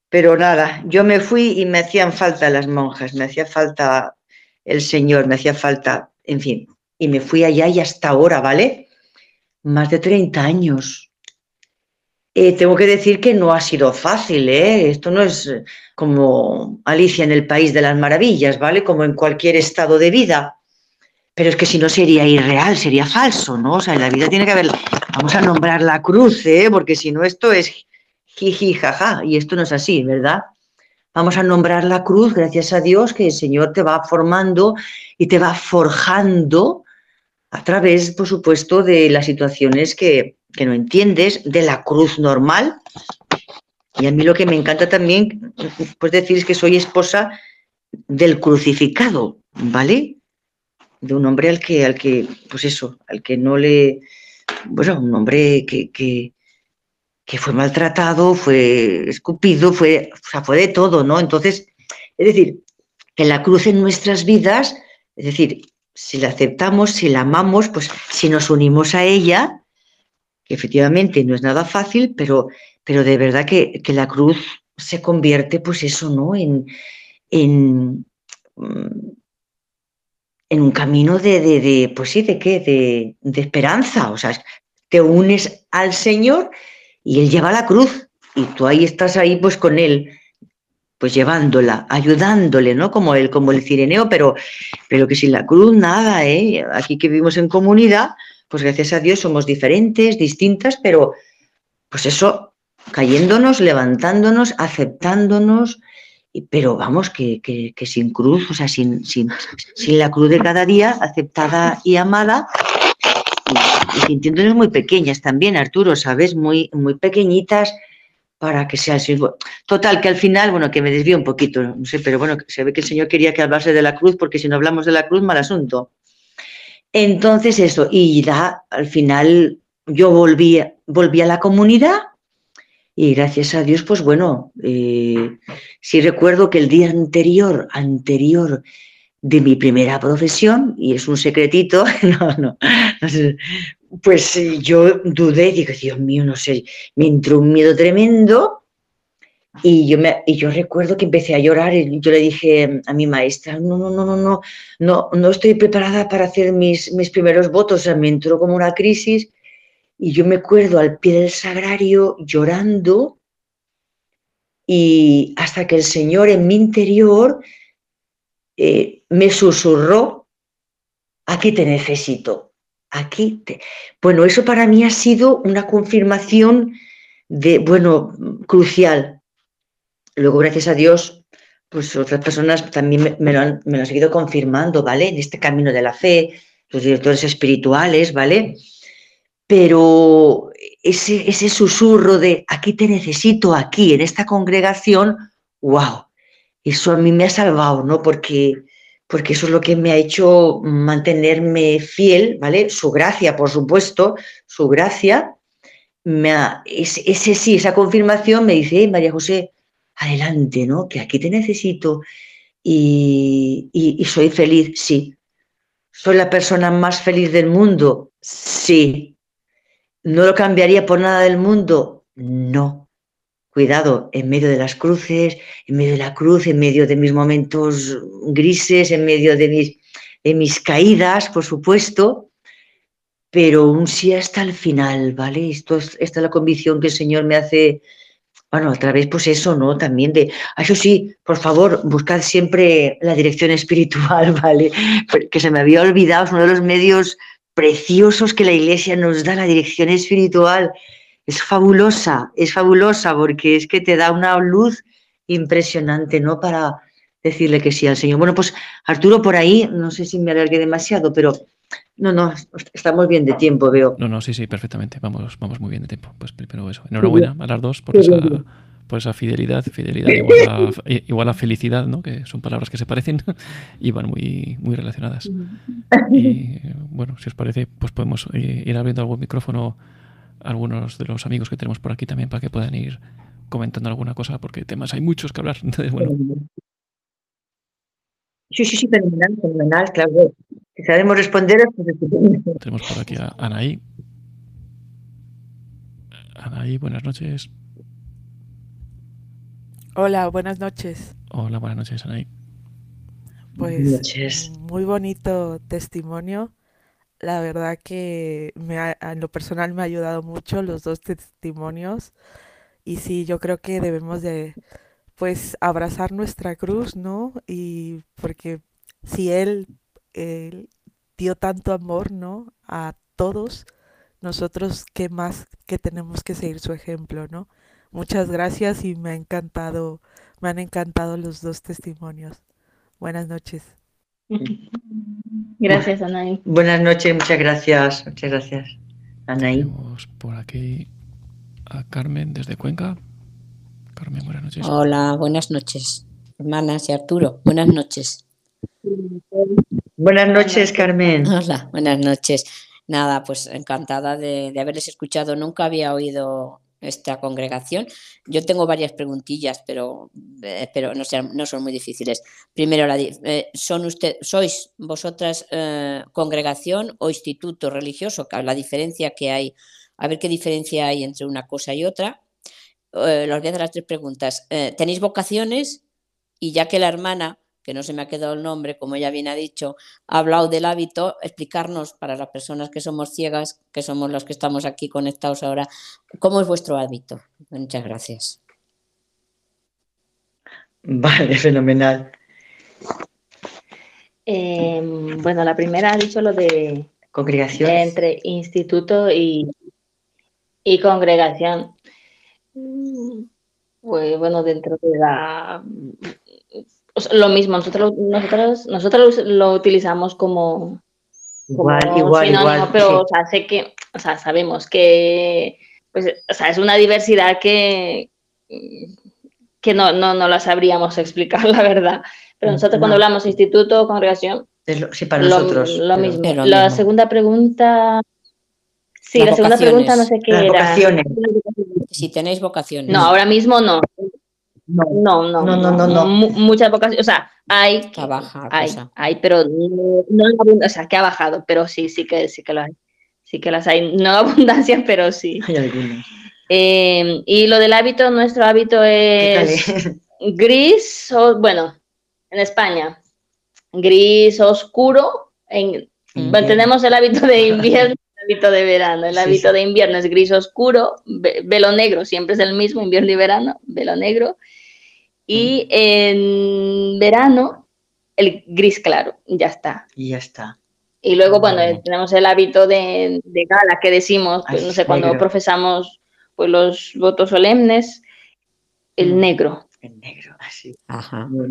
Pero nada, yo me fui y me hacían falta las monjas, me hacía falta el Señor, me hacía falta, en fin, y me fui allá y hasta ahora, ¿vale? Más de 30 años. Eh, tengo que decir que no ha sido fácil, ¿eh? Esto no es eh, como Alicia en el País de las Maravillas, ¿vale? Como en cualquier estado de vida. Pero es que si no sería irreal, sería falso, ¿no? O sea, en la vida tiene que haber... Vamos a nombrar la cruz, ¿eh? Porque si no esto es jiji, jaja, y esto no es así, ¿verdad? Vamos a nombrar la cruz, gracias a Dios, que el Señor te va formando y te va forjando a través, por supuesto, de las situaciones que, no entiendes, de la cruz normal. Y a mí lo que me encanta también, pues decir es que soy esposa del crucificado, ¿vale? De un hombre al que, al que, pues eso, al que no le, bueno, un hombre que, que, que fue maltratado, fue escupido, fue, o sea, fue de todo, ¿no? Entonces, es decir, que la cruz en nuestras vidas, es decir, si la aceptamos, si la amamos, pues si nos unimos a ella, que efectivamente no es nada fácil, pero, pero de verdad que, la cruz se convierte, pues eso, ¿no? En, en, en un camino de, de, pues sí, ¿de qué? De, de, esperanza. O sea, te unes al Señor y Él lleva la cruz y tú ahí estás ahí pues con Él pues llevándola, ayudándole, ¿no? Como el, como el cireneo, pero, pero que sin la cruz nada, ¿eh? Aquí que vivimos en comunidad, pues gracias a Dios somos diferentes, distintas, pero pues eso, cayéndonos, levantándonos, aceptándonos, pero vamos, que, que, sin cruz, o sea, sin, sin, sin, la cruz de cada día, aceptada y amada, y, y sintiéndonos muy pequeñas también, Arturo, ¿sabes? Muy, muy pequeñitas, para que sea así. Total, que al final, bueno, que me desvío un poquito, no sé, pero bueno, se ve que el Señor quería que hablase de la cruz, porque si no hablamos de la cruz, mal asunto. Entonces eso, y ya al final yo volví, volví a la comunidad y gracias a Dios, pues bueno, eh, sí recuerdo que el día anterior, anterior de mi primera profesión, y es un secretito, no, no, pues yo dudé, digo, Dios mío, no sé, me entró un miedo tremendo y yo, me, y yo recuerdo que empecé a llorar y yo le dije a mi maestra, no, no, no, no, no, no, no estoy preparada para hacer mis, mis primeros votos, o sea, me entró como una crisis y yo me acuerdo al pie del sagrario llorando y hasta que el Señor en mi interior eh, me susurró, aquí te necesito aquí. Bueno, eso para mí ha sido una confirmación de, bueno, crucial. Luego, gracias a Dios, pues otras personas también me, lo, han, seguido confirmando, ¿vale? En este camino de la fe, los directores espirituales, ¿vale? Pero ese, ese susurro de aquí te necesito, aquí, en esta congregación, wow, eso a mí me ha salvado, ¿no? Porque porque eso es lo que me ha hecho mantenerme fiel, ¿vale? Su gracia, por supuesto, su gracia, me ese, sí, esa confirmación me dice, María José, adelante, ¿no? Que aquí te necesito y, soy feliz, sí. ¿Soy la persona más feliz del mundo? Sí. ¿No lo cambiaría por nada del mundo? No cuidado, en medio de las cruces, en medio de la cruz, en medio de mis momentos grises, en medio de mis, de mis caídas, por supuesto, pero un sí hasta el final, ¿vale? Esto es, esta es la convicción que el Señor me hace, bueno, a través, pues eso, ¿no? También de, ah, eso sí, por favor, buscad siempre la dirección espiritual, ¿vale? Que se me había olvidado, es uno de los medios preciosos que la Iglesia nos da, la dirección espiritual. Es fabulosa, es fabulosa porque es que te da una luz impresionante, ¿no? Para decirle que sí al Señor. Bueno, pues Arturo, por ahí, no sé si me alargué demasiado, pero no, no, estamos bien de tiempo, veo. No, no, sí, sí, perfectamente. Vamos, vamos muy bien de tiempo. Pues primero eso. Enhorabuena a las dos por esa, por esa fidelidad, fidelidad igual a, felicidad, ¿no? Que son palabras que se parecen y van muy, muy relacionadas. Y bueno, si os parece, pues podemos ir abriendo algún micrófono a algunos de los amigos que tenemos por aquí también para que puedan ir comentando alguna cosa, porque temas hay muchos que hablar. Entonces, bueno. Sí, sí, sí, fenomenal, fenomenal, claro. Si sabemos responder, pues Tenemos por aquí a Anaí. Anaí, buenas noches. Hola, buenas noches. Hola, buenas noches, Anaí. Pues muy bonito testimonio. La verdad que me en lo personal me ha ayudado mucho los dos testimonios. Y sí, yo creo que debemos de pues abrazar nuestra cruz, ¿no? Y porque si Él, dio tanto amor, ¿no? A todos, nosotros, ¿qué más que tenemos que seguir su ejemplo, ¿no? Muchas gracias y me ha encantado, me han encantado los dos testimonios. Buenas noches. Gracias, Anaí. Buenas noches, muchas gracias, muchas gracias, Anaí. Tenemos por aquí a Carmen desde Cuenca buenas noches. Hola, buenas noches. Hermanas y Arturo, buenas noches. Buenas noches, Carmen. Hola, buenas noches. Nada, pues encantada de, haberles escuchado. Nunca había oído esta congregación. Yo tengo varias preguntillas, pero, eh, pero no, sean, no son muy difíciles. Primero, la, eh, ¿son usted, ¿sois vosotras eh, congregación o instituto religioso? La diferencia que hay, a ver qué diferencia hay entre una cosa y otra eh, los voy a hacer las tres preguntas. Eh, ¿Tenéis vocaciones? Y ya que la hermana, que no se me ha quedado el nombre, como ella bien ha dicho, ha hablado del hábito, explicarnos para las personas que somos ciegas, que somos los que estamos aquí conectados ahora, ¿cómo es vuestro hábito? Muchas gracias. Vale, fenomenal. Em, bueno, la primera ha dicho lo de congregación entre instituto y, y congregación. Pues bueno, dentro de la... lo mismo, nosotros, nosotros, nosotros lo utilizamos como... Igual, igual, igual. Pero, o sea, sé que, o sea, sabemos que, pues, o sea, es una diversidad que, que no, no, no la sabríamos explicar, la verdad. Pero nosotros cuando hablamos instituto, congregación, sí, para nosotros. Lo mismo. La segunda pregunta Sí, la segunda pregunta no sé qué era. Vocaciones. Si tenéis vocaciones. No, ahora mismo no. No, no, no, no, no, no, muchas vocaciones, o sea, hay, que baja, hay, hay, pero no, o sea, que ha bajado, pero sí, sí que, sí que lo hay, sí que las hay, no abundancia, pero sí. Hay algunas. Eh, y lo del hábito, nuestro hábito es gris, o, bueno, en España, gris oscuro, en, tenemos el hábito de invierno hábito de verano. El hábito de invierno es gris oscuro, velo negro, siempre es el mismo, invierno y verano, velo negro. Y en verano, el gris claro, ya está. Y ya está. Y luego, bueno, tenemos el hábito de, gala que decimos, pues, no sé, cuando profesamos pues, los votos solemnes, el mm. negro. El negro, así.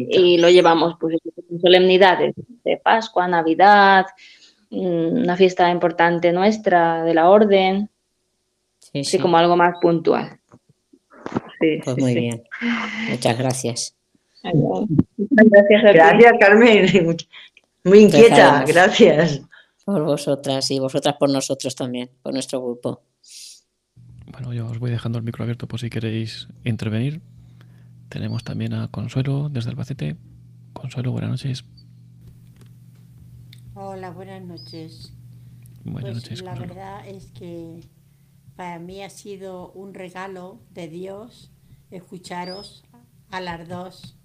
Y lo llevamos, pues, en solemnidades de Pascua, Navidad, Mm, una fiesta importante nuestra, de la orden, sí, sí. como algo más puntual. pues muy bien, muchas gracias. Gracias, gracias Carmen, muy inquieta, gracias. Por vosotras y vosotras por nosotros también, por nuestro grupo. Bueno, yo os voy dejando el micro abierto por si queréis intervenir. Tenemos también a Consuelo desde Albacete. Consuelo, buenas noches. Hola, buenas noches. Buenas pues noches. La verdad es que para mí ha sido un regalo de Dios escucharos a las dos.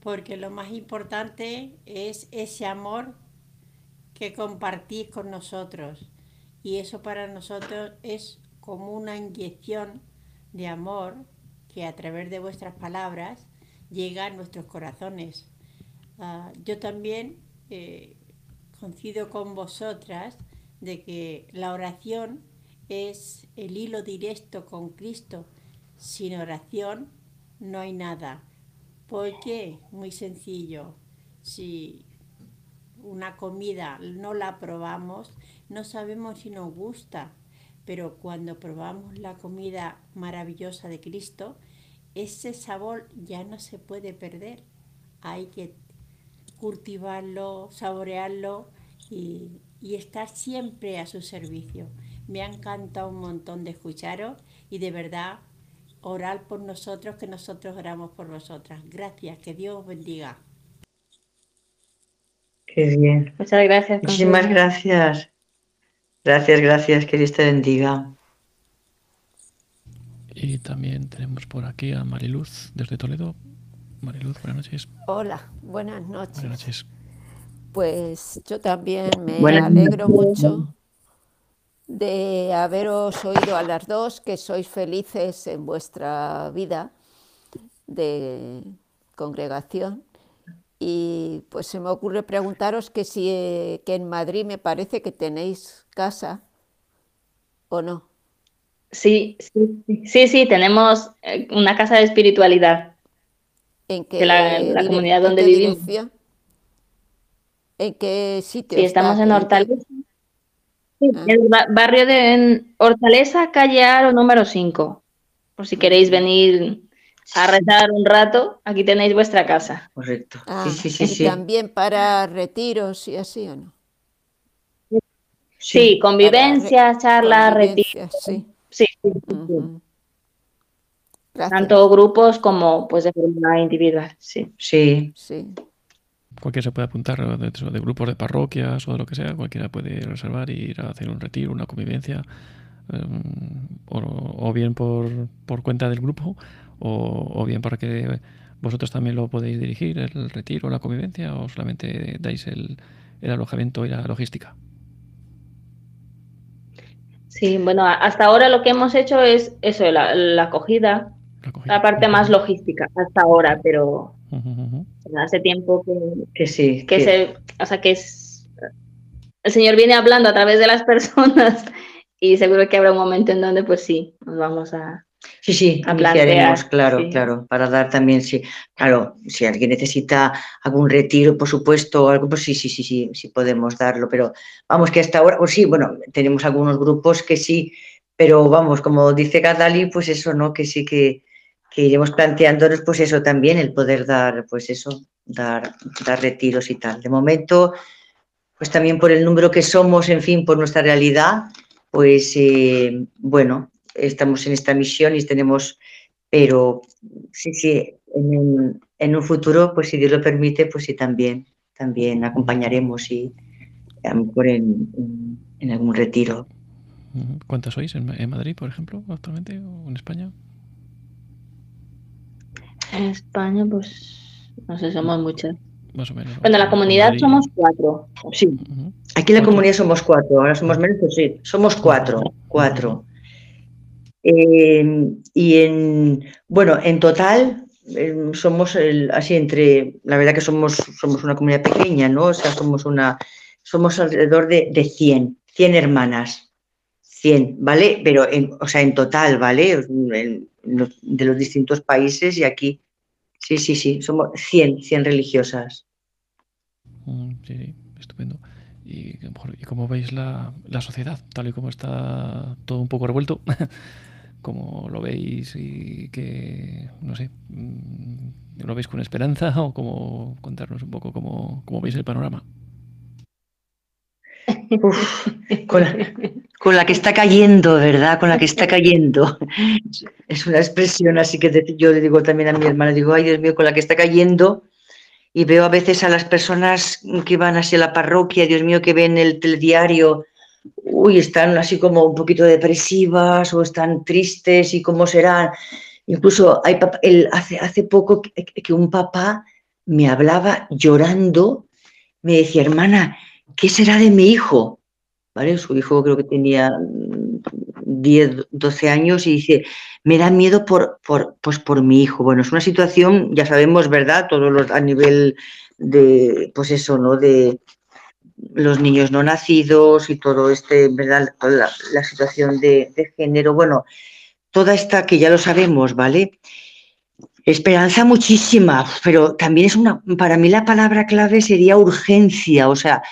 Porque lo más importante es ese amor que compartís con nosotros. Y eso para nosotros es como una inyección de amor que a través de vuestras palabras llega a nuestros corazones. Ah, yo también, eh, coincido con vosotras de que la oración es el hilo directo con Cristo. Sin oración no hay nada. ¿Por qué? Muy sencillo. Si una comida no la probamos, no sabemos si nos gusta, pero cuando probamos la comida maravillosa de Cristo, ese sabor ya no se puede perder. Hay que cultivarlo, saborearlo y, estar siempre a su servicio. Me ha encantado un montón de escucharos y de verdad orar por nosotros que nosotros oramos por vosotras. Gracias, que Dios os bendiga. Qué bien. Muchas gracias. Muchísimas gracias. Gracias, gracias, que Dios te bendiga. Y también tenemos por aquí a Mariluz desde Toledo. Mariluz, buenas noches. Hola, buenas noches. Buenas noches. Pues yo también me alegro mucho de haberos oído a las dos, que sois felices en vuestra vida de congregación. Y pues se me ocurre preguntaros que si eh, que en Madrid me parece que tenéis casa o no. Sí, sí, sí, sí, tenemos eh, una casa de espiritualidad. ¿En qué la, comunidad donde vivimos. ¿En qué sitio? Sí, estamos en Hortaleza. En ah. el barrio de Hortaleza, calle Aro número 5. Por si queréis venir a rezar un rato, aquí tenéis vuestra casa. Correcto. Ah, sí, sí, sí, también para retiros y así o no. Sí, convivencia, charlas, retiros. Sí. sí. Tanto grupos como pues de forma individual, sí. Sí. Sí. Cualquiera se puede apuntar de, de, grupos de parroquias o de lo que sea, cualquiera puede reservar y ir a hacer un retiro, una convivencia, em, o, bien por, por cuenta del grupo o, bien para que vosotros también lo podéis dirigir, el retiro, la convivencia, o solamente dais el, alojamiento y la logística. Sí, bueno, hasta ahora lo que hemos hecho es eso, la, acogida, la, parte más logística, hasta ahora, pero hace tiempo que, sí. Que, Se, o sea, que es, el Señor viene hablando a través de las personas y seguro que habrá un momento en donde, pues sí, nos vamos a, Sí, sí, iniciaremos, claro, claro, para dar también, sí, claro, si alguien necesita algún retiro, por supuesto, algo, pues sí, sí, sí, sí, sí podemos darlo, pero vamos que hasta ahora, pues sí, bueno, tenemos algunos grupos que sí, pero vamos, como dice Gadali, pues eso, ¿no? Que sí que, que iremos planteándonos, pues eso también, el poder dar, pues eso, dar, dar retiros y tal. De momento, pues también por el número que somos, en fin, por nuestra realidad, pues eh, bueno, estamos en esta misión y tenemos, pero sí, sí, en, un futuro, pues si Dios lo permite, pues sí también, también acompañaremos y a lo mejor en, algún retiro. ¿Cuántas sois en, Madrid, por ejemplo, actualmente, o en España? En España, pues, no sé, somos muchas. Más o menos. Bueno, la comunidad somos cuatro. Sí. Aquí en la comunidad somos cuatro, ahora somos menos, pues sí, somos cuatro, cuatro. Eh, y en, bueno, en total em, somos así entre, la verdad que somos, somos una comunidad pequeña, ¿no? O sea, somos una, somos alrededor de, de 100, 100 hermanas, 100, ¿vale? Pero, en, o sea, en total, ¿vale? De los distintos países y aquí, sí, sí, sí, somos 100, 100 religiosas. Mm, sí, estupendo. Y, y como veis la, la sociedad, tal y como está todo un poco revuelto, cómo lo veis y que, no sé, mm, lo veis con esperanza o cómo contarnos un poco cómo, veis el panorama. Con, la, que está cayendo, ¿verdad? Con la que está cayendo. Es una expresión así que yo le digo también a mi hermana, digo, ay Dios mío, con la que está cayendo. Y veo a veces a las personas que van hacia la parroquia, Dios mío, que ven el telediario uy, están así como un poquito depresivas o están tristes y cómo serán. Incluso hay, hace, hace poco que, un papá me hablaba llorando, me decía, hermana, ¿qué será de mi hijo? ¿Vale? Su hijo creo que tenía 10, 12 años y dice, me da miedo por, por, pues por mi hijo. Bueno, es una situación, ya sabemos, ¿verdad? Todos los a nivel de, pues eso, ¿no? De, los niños no nacidos y todo este, ¿verdad? La, situación de, género, bueno, toda esta que ya lo sabemos, ¿vale? Esperanza muchísima, pero también es una, para mí la palabra clave sería urgencia, o sea,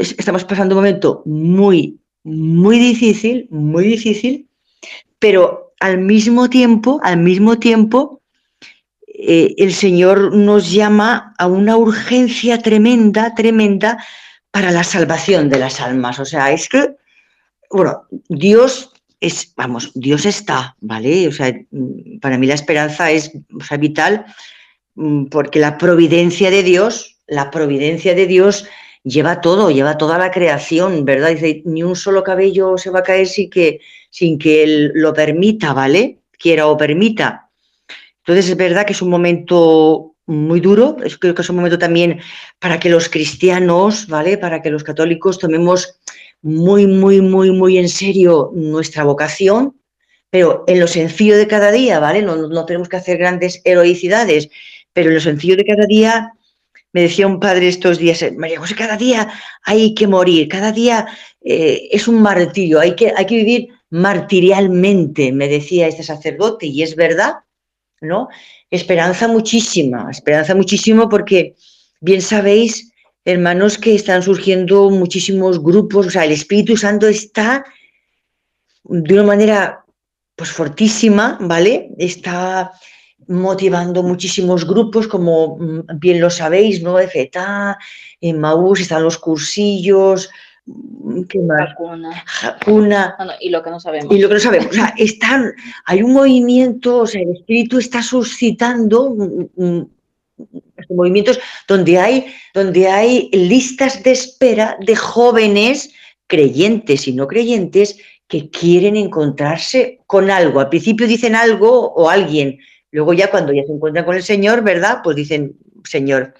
estamos pasando un momento muy, muy difícil, muy difícil, pero al mismo tiempo, al mismo tiempo, eh, el Señor nos llama a una urgencia tremenda, tremenda para la salvación de las almas. O sea, es que, bueno, Dios es, vamos, Dios está, ¿vale? O sea, para mí la esperanza es vital mm, porque la providencia de Dios, la providencia de Dios lleva todo, lleva toda la creación, ¿verdad? Dice, ni un solo cabello se va a caer sin que, sin que Él lo permita, ¿vale? Quiera o permita. Entonces es verdad que es un momento muy duro, es, creo que es un momento también para que los cristianos, ¿vale? Para que los católicos tomemos muy, muy, muy, muy en serio nuestra vocación, pero en lo sencillo de cada día, ¿vale? No, tenemos que hacer grandes heroicidades, pero en lo sencillo de cada día, me decía un padre estos días, María José, cada día hay que morir, cada día eh, es un martirio, hay que, hay que vivir martirialmente, me decía este sacerdote, y es verdad, ¿no? Esperanza muchísima, esperanza muchísimo porque bien sabéis, hermanos, que están surgiendo muchísimos grupos, o sea, el Espíritu Santo está de una manera pues fortísima, ¿vale? Está motivando muchísimos grupos, como mm, bien lo sabéis, ¿no? FETA, en Maús están los cursillos, ¿Qué más? Jacuna. y lo que no sabemos. Y lo que no sabemos. O sea, están, hay un movimiento, o sea, el espíritu está suscitando movimientos donde hay, donde hay listas de espera de jóvenes creyentes y no creyentes que quieren encontrarse con algo. Al principio dicen algo o alguien, luego ya cuando ya se encuentran con el Señor, ¿verdad? Pues dicen, Señor,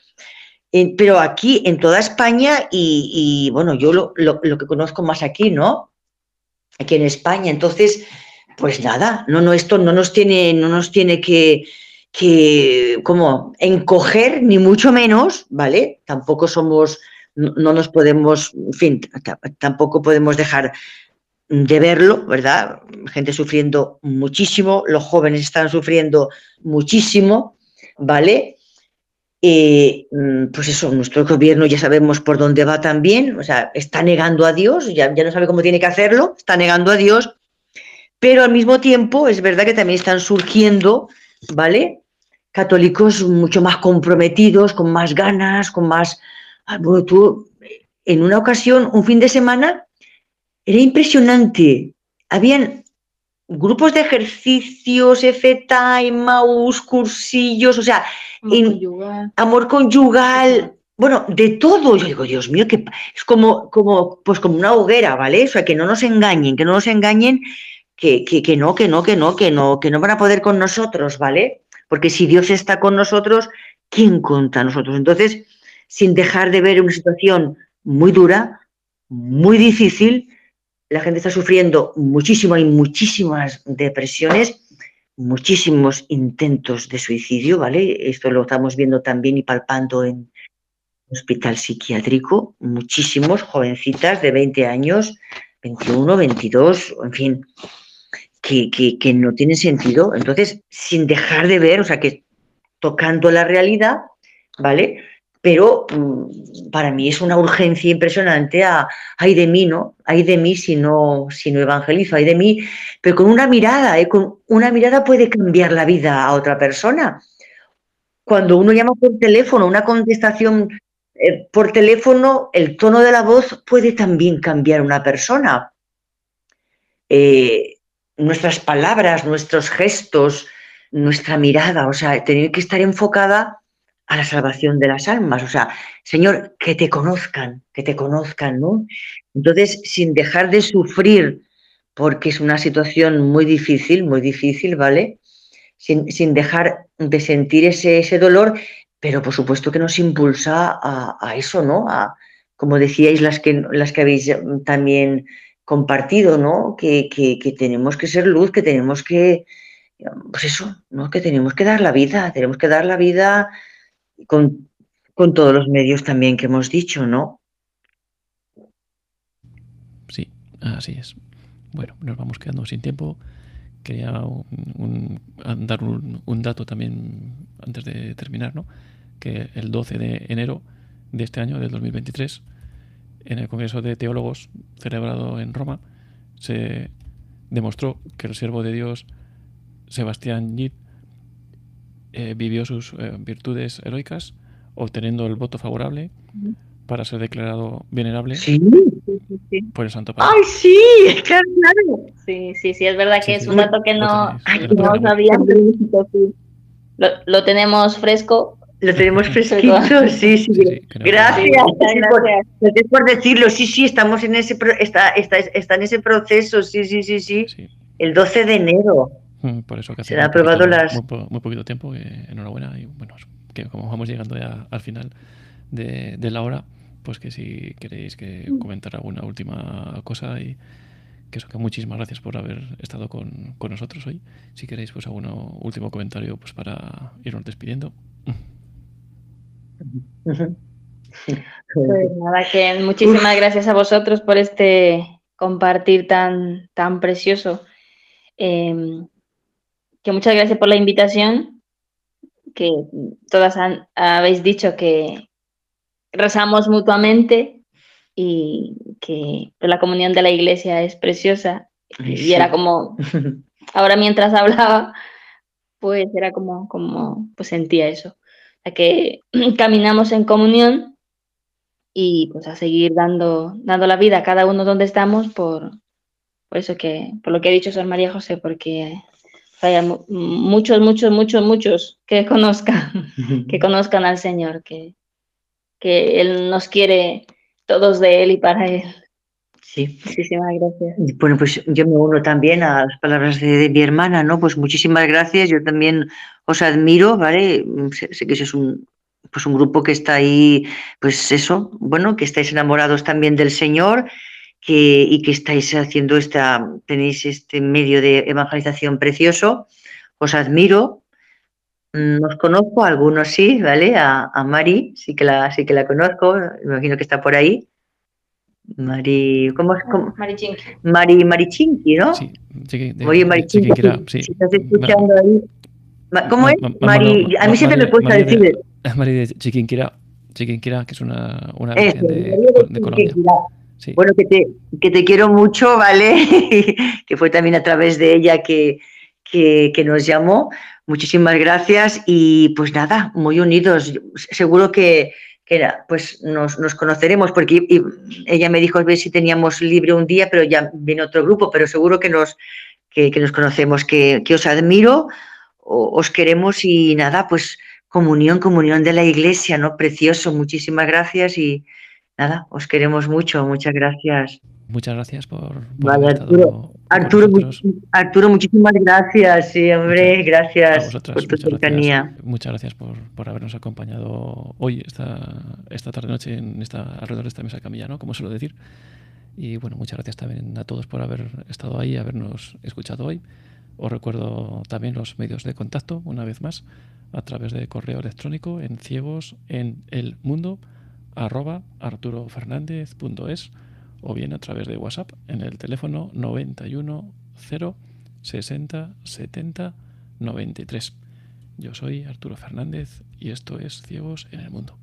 pero aquí en toda España y, bueno, yo lo, que conozco más aquí, ¿no? Aquí en España. Entonces, pues nada, no, no, esto no nos tiene, no nos tiene que, que como encoger, ni mucho menos, ¿vale? Tampoco somos, no, nos podemos, en fin, tampoco podemos dejar de verlo, ¿verdad? Gente sufriendo muchísimo, los jóvenes están sufriendo muchísimo, ¿vale? Eh, mm, pues eso, nuestro gobierno ya sabemos por dónde va también, o sea, está negando a Dios, ya, ya no sabe cómo tiene que hacerlo, está negando a Dios, pero al mismo tiempo es verdad que también están surgiendo, ¿vale? Católicos mucho más comprometidos, con más ganas, con más... Ah, bueno, tú, en una ocasión, un fin de semana, era impresionante. Habían grupos de ejercicios, F-Time, Maus, cursillos, o sea, amor conyugal, bueno, de todo. Yo digo, Dios mío, que es como, como, pues como una hoguera, ¿vale? O sea, que no nos engañen, que no nos engañen, que, que, que no, que no, que no, que no, que no van a poder con nosotros, ¿vale? Porque si Dios está con nosotros, ¿quién contra nosotros? Entonces, sin dejar de ver una situación muy dura, muy difícil, la gente está sufriendo muchísimo, hay muchísimas depresiones, muchísimos intentos de suicidio, ¿vale? Esto lo estamos viendo también y palpando en hospital psiquiátrico, muchísimos jovencitas de 20 años, 21, 22, en fin, que, que no tienen sentido. Entonces, sin dejar de ver, o sea, que tocando la realidad, ¿vale? Pero mm, para mí es una urgencia impresionante a, ay de mí, ¿no? Ay de mí si no, si no evangelizo, ay de mí, pero con una mirada, ¿eh? con una mirada puede cambiar la vida a otra persona. Cuando uno llama por teléfono, una contestación eh, por teléfono, el tono de la voz puede también cambiar a una persona. Eh, nuestras palabras, nuestros gestos, nuestra mirada, o sea, tener que estar enfocada a la salvación de las almas. O sea, Señor, que te conozcan, que te conozcan, ¿no? Entonces, sin dejar de sufrir, porque es una situación muy difícil, muy difícil, ¿vale? Sin, dejar de sentir ese, ese, dolor, pero por supuesto que nos impulsa a, eso, ¿no? A, como decíais las que, las que habéis también compartido, ¿no? Que, que, que tenemos que ser luz, que tenemos que, pues eso, ¿no? Que tenemos que dar la vida, tenemos que dar la vida con, con todos los medios también que hemos dicho, ¿no? Así es. Bueno, nos vamos quedando sin tiempo. Quería dar un, un, dato también antes de terminar, ¿no? Que el 12 de enero de este año, del 2023, en el Congreso de Teólogos celebrado en Roma, se demostró que el siervo de Dios, Sebastián Yid, eh, vivió sus eh, virtudes heroicas, obteniendo el voto favorable para ser declarado venerable por el Santo Padre. ¡Ay, sí! Claro, claro. Sí, sí, sí, es verdad que es un dato que no, no sabía. Lo, lo, tenemos fresco. Lo tenemos fresquito, sí, sí. gracias, gracias. Por, por, decirlo, sí, sí, estamos en ese, está, está, está en ese proceso, sí, sí, sí, sí. El 12 de enero. Mm, por eso que se ha aprobado las... Muy, muy, poquito tiempo, eh, enhorabuena. Y bueno, que como vamos llegando ya al final de, de la hora, pues que si queréis que mm. comentar alguna última cosa y que eso que muchísimas gracias por haber estado con, con nosotros hoy. Si queréis pues algún último comentario pues para irnos despidiendo. Pues nada, que muchísimas gracias a vosotros por este compartir tan, tan precioso. Em, que muchas gracias por la invitación, que todas han, habéis dicho que, rezamos mutuamente y que la comunión de la iglesia es preciosa. Y era como, ahora mientras hablaba, pues era como, como pues sentía eso. que caminamos en comunión y pues a seguir dando, dando la vida a cada uno donde estamos por, por eso que, por lo que ha dicho Sor María José, porque hay muchos, muchos, muchos, muchos que conozcan, que conozcan al Señor, que, que Él nos quiere todos de Él y para Él. Sí. Muchísimas gracias. Bueno, pues yo me uno también a las palabras de, mi hermana, ¿no? Pues muchísimas gracias. Yo también os admiro, ¿vale? Sé, que es un, pues un grupo que está ahí, pues eso, bueno, que estáis enamorados también del Señor que, y que estáis haciendo esta, tenéis este medio de evangelización precioso. Os admiro, nos conozco, algunos sí, ¿vale? A, Mari, sí que, la, sí que la conozco, me imagino que está por ahí. Mari, ¿cómo es? Cómo? Mari Chinqui. Mari, Mari Chinqui, ¿no? Sí, de, Oye, Mari Chinqui, sí. si estás escuchando ahí. ¿Cómo es? Mari, a mí siempre me cuesta decir. Mari de Chiquinquira, Chiquinquira, que es una, una de, de, Colombia. Bueno, que te, que te quiero mucho, ¿vale? que fue también a través de ella que, que, nos llamó. Muchísimas gracias y pues nada, muy unidos. Seguro que, pues nos, nos, conoceremos porque ella me dijo a ver si teníamos libre un día, pero ya viene otro grupo, pero seguro que nos, que, nos conocemos, que, os admiro, os queremos y nada, pues comunión, comunión de la iglesia, ¿no? Precioso, muchísimas gracias y nada, os queremos mucho, muchas gracias. Muchas gracias por, vale, Arturo. Arturo, Arturo, muchísimas gracias. Sí, hombre, gracias por tu cercanía. Muchas gracias por, por, habernos acompañado hoy, esta, esta tarde-noche, en esta, alrededor de esta mesa camilla, ¿no? Como suelo decir. Y bueno, muchas gracias también a todos por haber estado ahí, habernos escuchado hoy. Os recuerdo también los medios de contacto, una vez más, a través de correo electrónico en ciegos en el mundo arroba arturofernandez.es o bien a través de WhatsApp en el teléfono 91 0 60 70 93. Yo soy Arturo Fernández y esto es Ciegos en el Mundo.